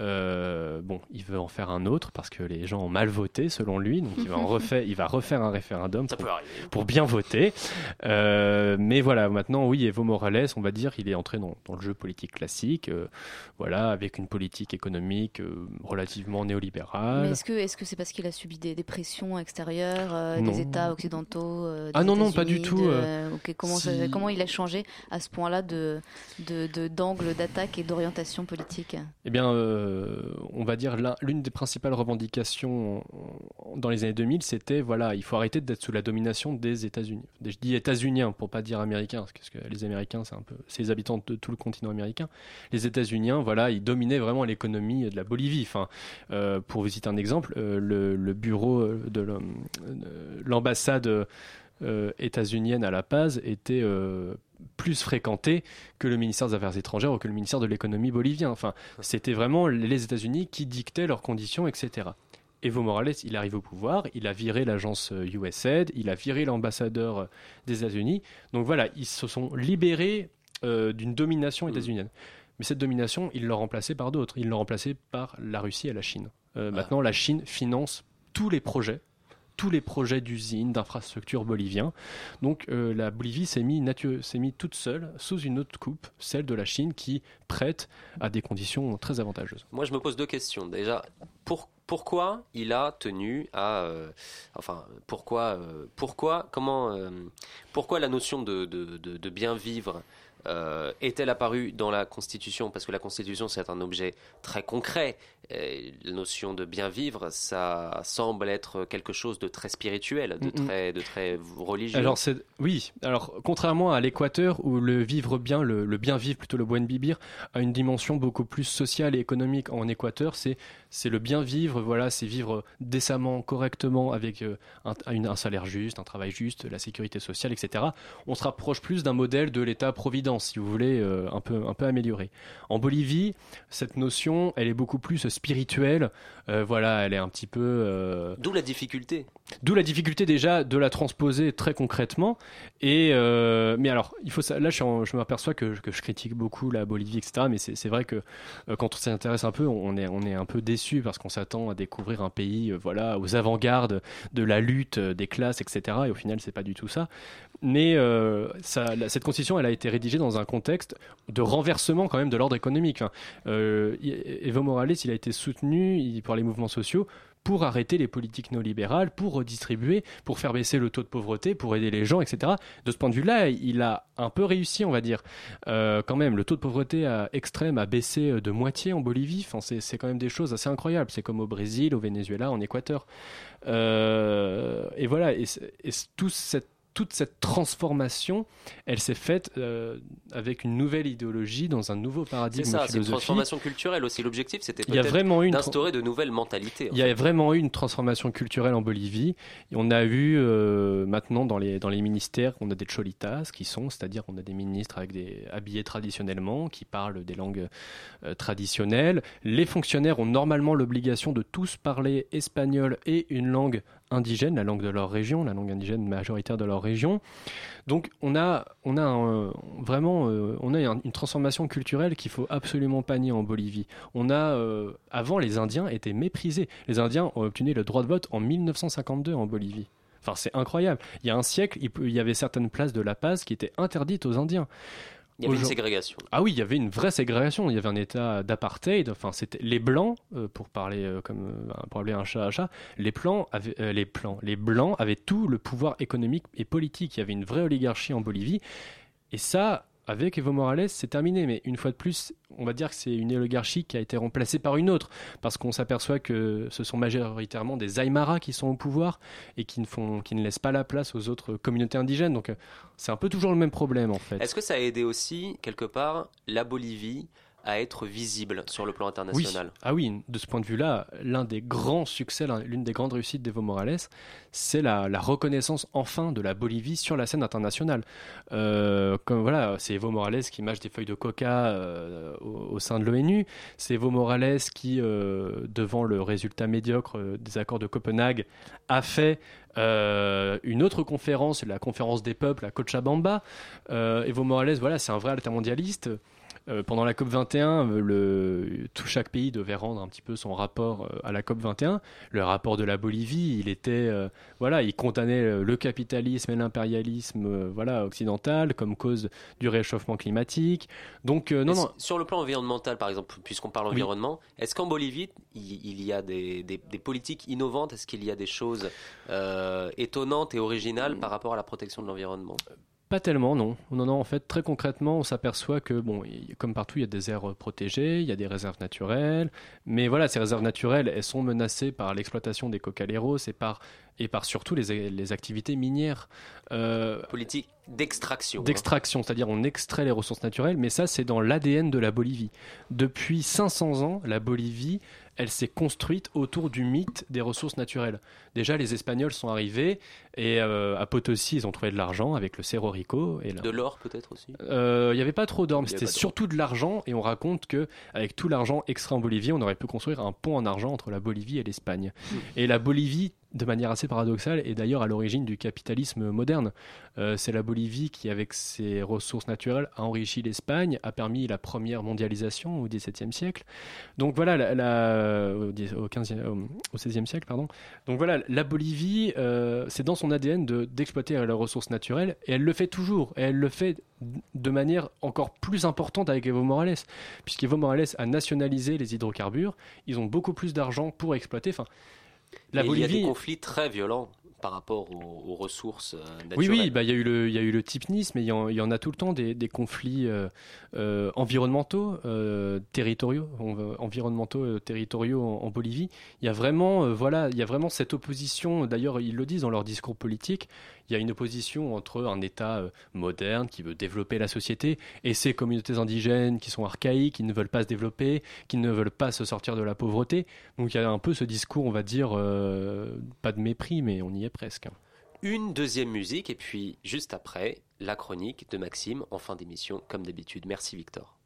Euh, bon, il veut en faire un autre parce que les gens ont mal voté selon lui, donc il va, en refaire, il va refaire un référendum pour, bien voter. Euh, mais voilà, maintenant, oui, Evo Morales, on va dire, il est entré dans, le jeu politique classique, euh, voilà, avec une politique économique relativement néolibérale. Mais est-ce que c'est parce qu'il a subi des, pressions extérieures des États occidentaux Ah non, non, pas du tout. comment, comment il a changé à ce point-là de, d'angle d'attaque et d'orientation politique? Eh bien euh, on va dire, l'une des principales revendications dans les années 2000, c'était voilà, il faut arrêter d'être sous la domination des États-Unis. Je dis États-Uniens pour pas dire Américains, parce que les Américains, c'est un peu, c'est les habitants de tout le continent américain. Les États-Uniens, voilà, ils dominaient vraiment l'économie de la Bolivie. Enfin, euh, pour vous citer un exemple, euh, le, bureau de l'ambassade états-unienne à La Paz était plus fréquenté que le ministère des Affaires étrangères ou que le ministère de l'économie bolivien. Enfin, c'était vraiment les États-Unis qui dictaient leurs conditions, etc. Evo Morales, il arrive au pouvoir, il a viré l'agence USAID, il a viré l'ambassadeur des États-Unis. Donc voilà, ils se sont libérés euh, d'une domination mm. états-unienne. Mais cette domination, ils l'ont remplacée par d'autres. Ils l'ont remplacée par la Russie et la Chine. Euh, ah. Maintenant, la Chine finance tous les projets tous les projets d'usines, d'infrastructures boliviens. Donc euh, la Bolivie s'est mise mis toute seule sous une autre coupe, celle de la Chine, qui prête à des conditions très avantageuses. Moi, je me pose deux questions. Déjà, pourquoi il a tenu à, euh, enfin, pourquoi, euh, pourquoi, comment, pourquoi la notion de bien vivre euh, est-elle apparue dans la Constitution? Parce que la Constitution, c'est un objet très concret. la notion de bien vivre, ça semble être quelque chose de très spirituel, de, très, de très religieux. Alors, oui. Alors, contrairement à l'Équateur, où le vivre bien, le, bien vivre, plutôt le buen vivir, a une dimension beaucoup plus sociale et économique en Équateur, c'est c'est le bien vivre, voilà, c'est vivre décemment, correctement, avec euh, un, un, salaire juste, un travail juste, la sécurité sociale, etc. On se rapproche plus d'un modèle de si vous voulez, euh, un, peu, un peu amélioré. En Bolivie, cette notion, elle est beaucoup plus spirituelle, euh, voilà, elle est un petit peu... D'où la difficulté. D'où la difficulté déjà de la transposer très concrètement. Et mais alors, il faut là, je, je m'aperçois que, que, je critique beaucoup la Bolivie, etc. Mais c'est vrai que quand on s'intéresse un peu, on est, on est un peu déçu parce qu'on s'attend à découvrir un pays euh, voilà, aux avant-gardes de la lutte euh, des classes, etc. Et au final, c'est pas du tout ça. Mais euh, cette constitution, elle a été rédigée dans un contexte de renversement quand même de l'ordre économique. Evo Morales, il a été soutenu par les mouvements sociaux pour arrêter les politiques néolibérales, pour redistribuer, pour faire baisser le taux de pauvreté, pour aider les gens, etc. De ce point de vue-là, il a un peu réussi, on va dire. Euh, quand même, le taux de pauvreté extrême a baissé euh, de moitié en Bolivie. C'est quand même des choses assez incroyables. C'est comme au Brésil, au Venezuela, en Équateur. Euh, et voilà, et, et toute cette toute cette transformation, elle s'est faite euh, avec une nouvelle idéologie, dans un nouveau paradigme C'est ça, c'est une transformation culturelle aussi. L'objectif, c'était peut-être d'instaurer de nouvelles mentalités. en Il y a vraiment eu une transformation culturelle en Bolivie. Et on a eu euh, maintenant dans les, dans les ministères, on a des cholitas qui sont, c'est-à-dire on a des ministres avec des habillés traditionnellement, qui parlent des langues euh, traditionnelles. Les fonctionnaires ont normalement l'obligation de tous parler espagnol et une langue indigène, la langue de leur région, la langue indigène majoritaire de leur région. Donc on a, on a vraiment euh, on a un- une transformation culturelle qu'il faut absolument pas nier en Bolivie. On a euh, avant les Indiens étaient méprisés. Les Indiens ont obtenu le droit de vote en 1952 en Bolivie. Enfin, c'est incroyable. Il y a un siècle, il y avait certaines places de La Paz qui étaient interdites aux Indiens. Il y avait une ségrégation. Ah oui, il y avait une vraie ségrégation. Il y avait un état d'apartheid. Enfin, c'était les blancs, euh, pour parler euh, comme euh, pour appeler un chat à chat. Les plans avaient, les plans, les blancs avaient tout le pouvoir économique et politique. Il y avait une vraie oligarchie en Bolivie. Et ça, avec Evo Morales, c'est terminé. Mais une fois de plus, on va dire que c'est une oligarchie qui a été remplacée par une autre, parce qu'on s'aperçoit que ce sont majoritairement des Aymara qui sont au pouvoir et qui ne font, qui ne laissent pas la place aux autres communautés indigènes. Donc, euh, c'est un peu toujours le même problème en fait. Est-ce que ça a aidé aussi, quelque part, la Bolivie à être visible sur le plan international Ah oui, de ce point de vue-là, l'un des grands succès, l'un- l'une des grandes réussites d'Evo Morales, c'est la, la reconnaissance enfin de la Bolivie sur la scène internationale. Euh, comme voilà, c'est Evo Morales qui mâche des feuilles de coca euh, au, au sein de l'ONU. C'est Evo Morales qui, euh, devant le résultat médiocre des accords de Copenhague, a fait euh, une autre conférence, la conférence des peuples à Cochabamba. Euh, Evo Morales, voilà, c'est un vrai altermondialiste. Euh, pendant la COP 21, euh, le, tout chaque pays devait rendre un petit peu son rapport euh, à la COP 21. Le rapport de la Bolivie, il était, euh, voilà, il condamnait le capitalisme et l'impérialisme, euh, voilà, occidental comme cause du réchauffement climatique. Donc non, non, Sur le plan environnemental, par exemple, puisqu'on parle Oui. environnement, est-ce qu'en Bolivie, il, il y a des, des- des politiques innovantes? Est-ce qu'il y a des choses étonnantes et originales par rapport à la protection de l'environnement? Pas tellement, non. Non, non, en fait, très concrètement, on s'aperçoit que, bon, comme partout, il y a des aires protégées, il y a des réserves naturelles, mais voilà, ces réserves naturelles, elles sont menacées par l'exploitation des cocaleros et par, et par surtout les, les activités minières. Euh, Politique d'extraction. hein. d'extraction, c'est-à-dire on extrait les ressources naturelles, mais ça c'est dans l'ADN de la Bolivie. Depuis 500 ans, la Bolivie, elle s'est construite autour du mythe des ressources naturelles. Déjà, les Espagnols sont arrivés et euh, à Potosi, ils ont trouvé de l'argent avec le Cerro Rico. Et là- De l'or peut-être aussi euh, il n'y avait pas trop d'or, mais c'était surtout de l'argent. Et on raconte que avec tout l'argent extra en Bolivie, on aurait pu construire un pont en argent entre la Bolivie et l'Espagne. Hmm. Et la Bolivie, de manière assez paradoxale, est d'ailleurs à l'origine du capitalisme moderne. Euh, c'est la Bolivie qui, avec ses ressources naturelles, a enrichi l'Espagne, a permis la première mondialisation au XVIIe siècle. Donc voilà, la, au, dix- au 15e, au- au XVIe siècle, pardon. Donc voilà, la Bolivie, euh, c'est dans son ADN de- d'exploiter leurs ressources naturelles, et elle le fait toujours, et elle le fait de manière encore plus importante avec Evo Morales, puisqu'Evo Morales a nationalisé les hydrocarbures, ils ont beaucoup plus d'argent pour exploiter. Enfin, la Il y a des conflits très violents par rapport aux, aux ressources euh, oui, naturelles. oui, bah, il y a eu le, il y a eu le typnis, mais il y, en, il y en a tout le temps des, des conflits euh, euh, environnementaux, euh, territoriaux, environnementaux, territoriaux en, en Bolivie. Il y a vraiment, euh, voilà, il y a vraiment cette opposition. D'ailleurs, ils le disent dans leur discours politique. Il y a une opposition entre un État moderne qui veut développer la société et ces communautés indigènes qui sont archaïques, qui ne veulent pas se développer, qui ne veulent pas se sortir de la pauvreté. Donc il y a un peu ce discours, on va dire, pas de mépris, mais on y est presque. Une deuxième musique et puis juste après, la chronique de Maxime en fin d'émission comme d'habitude. Merci Victor.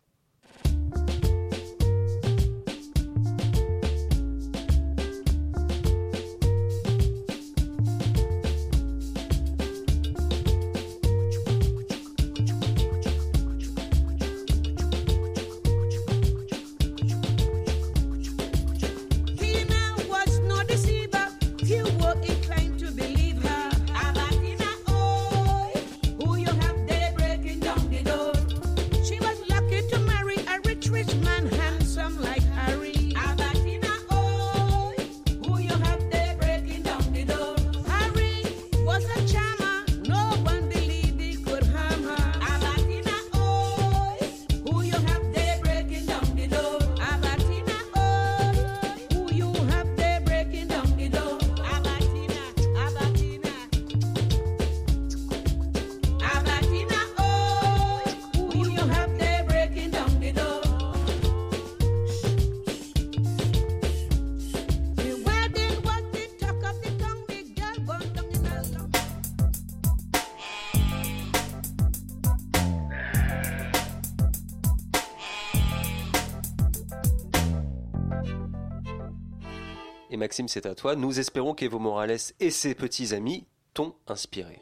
Maxime, c'est à toi. Nous espérons qu'Evo Morales et ses petits amis t'ont inspiré.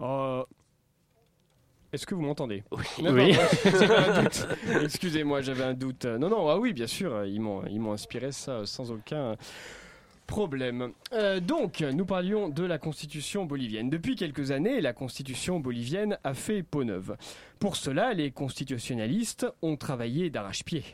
Euh, Est-ce que vous m'entendez? Oui. Excusez-moi, j'avais un doute. Non, non, ah oui, bien sûr, ils m'ont, ils m'ont inspiré ça sans aucun problème. Euh, donc, nous parlions de la constitution bolivienne. Depuis quelques années, la constitution bolivienne a fait peau neuve. Pour cela, les constitutionnalistes ont travaillé d'arrache-pied.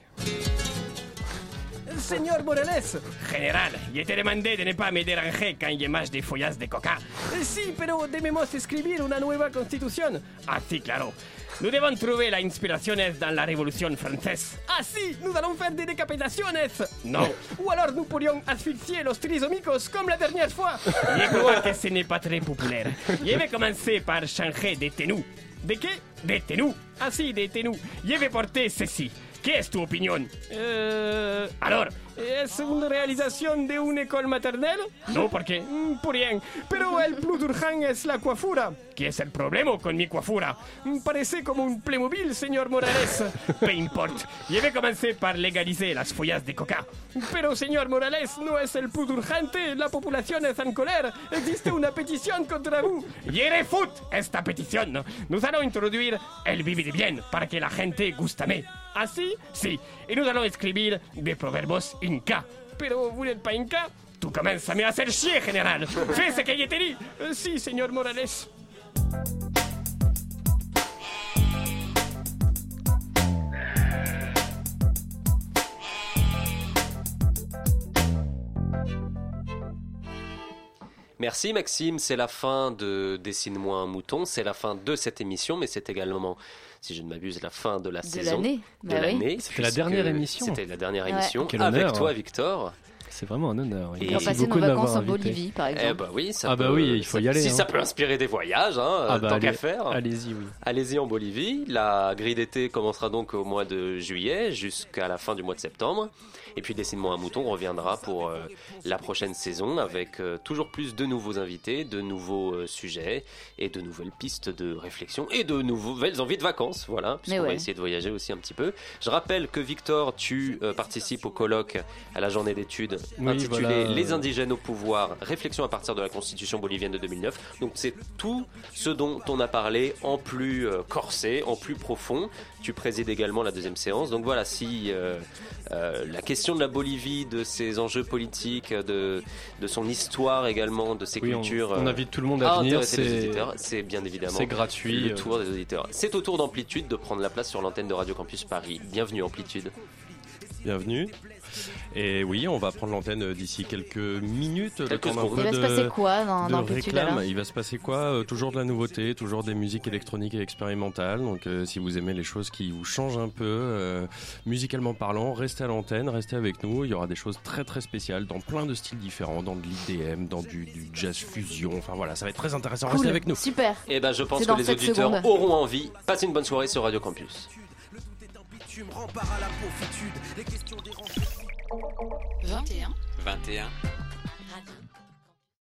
Señor Morales Général, je te demandé de pas me déranger quand je mange des follas de coca. Si, pero debemos escribir una nueva constitución. Ah, sí, claro. Nous devons trouver la inspiraciones dans la Révolution française. Ah si, nous allons faire des décapitaciones. Non. Ou alors nous pourrions asphyxier los trisomicos comme la dernière fois. Je crois que ce n'est pas très populaire. Je vais commencer par changer de tenue. ¿De qué? De tenue. Ah sí, de tenue. Je vais porter ceci. ¿Qué es tu opinión? Eh, ¿es una realización de una école maternelle? No, ¿por qué? Mm, Por bien. Pero el plus urgent es la coiffura. ¿Qué es el problema con mi coiffura? Mm, Parece como un Playmobil, señor Morales. Peu importe. Vais commencer par légaliser las follas de coca. Pero, señor Morales, no es el plus urgente. La población es en colère. Existe una petición contra vous. Je refute esta petición. Nous allons introduire el vivir bien para que la gente gustame. ¿Así? Sí. Y nous allons escribir des proverbos inca. Pero, ¿vous n'êtes pas inca? Tú comienzas a me hacer chier, general. Fais ce que je te dis. Euh, sí, señor Morales. Merci Maxime, c'est la fin de Dessine-moi un mouton, c'est la fin de cette émission, mais c'est également, si je ne m'abuse, la fin de la De saison. l'année. De Bah oui. l'année. C'était la dernière émission. C'était la dernière Ouais. émission. Quel avec honneur. toi, Victor. C'est vraiment un honneur. Et On va passer nos vacances en. Bolivie, par Eh exemple. bah oui, ça Ah bah peut- oui, il faut ça- y aller, Si hein. ça peut inspirer des voyages, hein, Ah bah, tant qu'à faire. Allez-y, oui. Allez-y en Bolivie. La grille d'été commencera donc au mois de juillet jusqu'à la fin du mois de septembre. Et puis Dessine-moi un mouton reviendra pour euh, la prochaine saison avec euh, toujours plus de nouveaux invités, de nouveaux euh, sujets et de nouvelles pistes de réflexion et de nouvelles envies de vacances. Voilà, puisqu'on va ouais. essayer de voyager aussi un petit peu. Je rappelle que Victor, tu euh, participes au colloque à la journée d'études Oui, intitulé voilà. Les indigènes au pouvoir, réflexion à partir de la constitution bolivienne de 2009. Donc c'est tout ce dont on a parlé en plus euh, corsé, en plus profond. Tu présides également la deuxième séance. Donc voilà, si euh, euh, la question de la Bolivie, de ses enjeux politiques, de, de son histoire également, de ses Oui, cultures... on invite tout le monde à à venir. C'est auditeurs, c'est bien évidemment c'est gratuit. le tour des auditeurs. C'est au tour d'Amplitude de prendre la place sur l'antenne de Radio Campus Paris. Bienvenue Amplitude. Bienvenue. Et oui, on va prendre l'antenne d'ici quelques minutes. le temps Il va se passer quoi dans, dans réclame. Il va se passer quoi Toujours de la nouveauté, toujours des musiques électroniques et expérimentales. Donc euh, si vous aimez les choses qui vous changent un peu, euh, musicalement parlant, restez à l'antenne, restez avec nous. Il y aura des choses très très spéciales dans plein de styles différents, dans de l'IDM, dans du, du jazz fusion. Enfin voilà, ça va être très intéressant. Cool. Restez avec nous. Super. Et ben je pense que les auditeurs secondes. auront envie. Passez une bonne soirée sur Radio Campus. Tu me rempart à la profitude. Les questions des rencontres. 21 21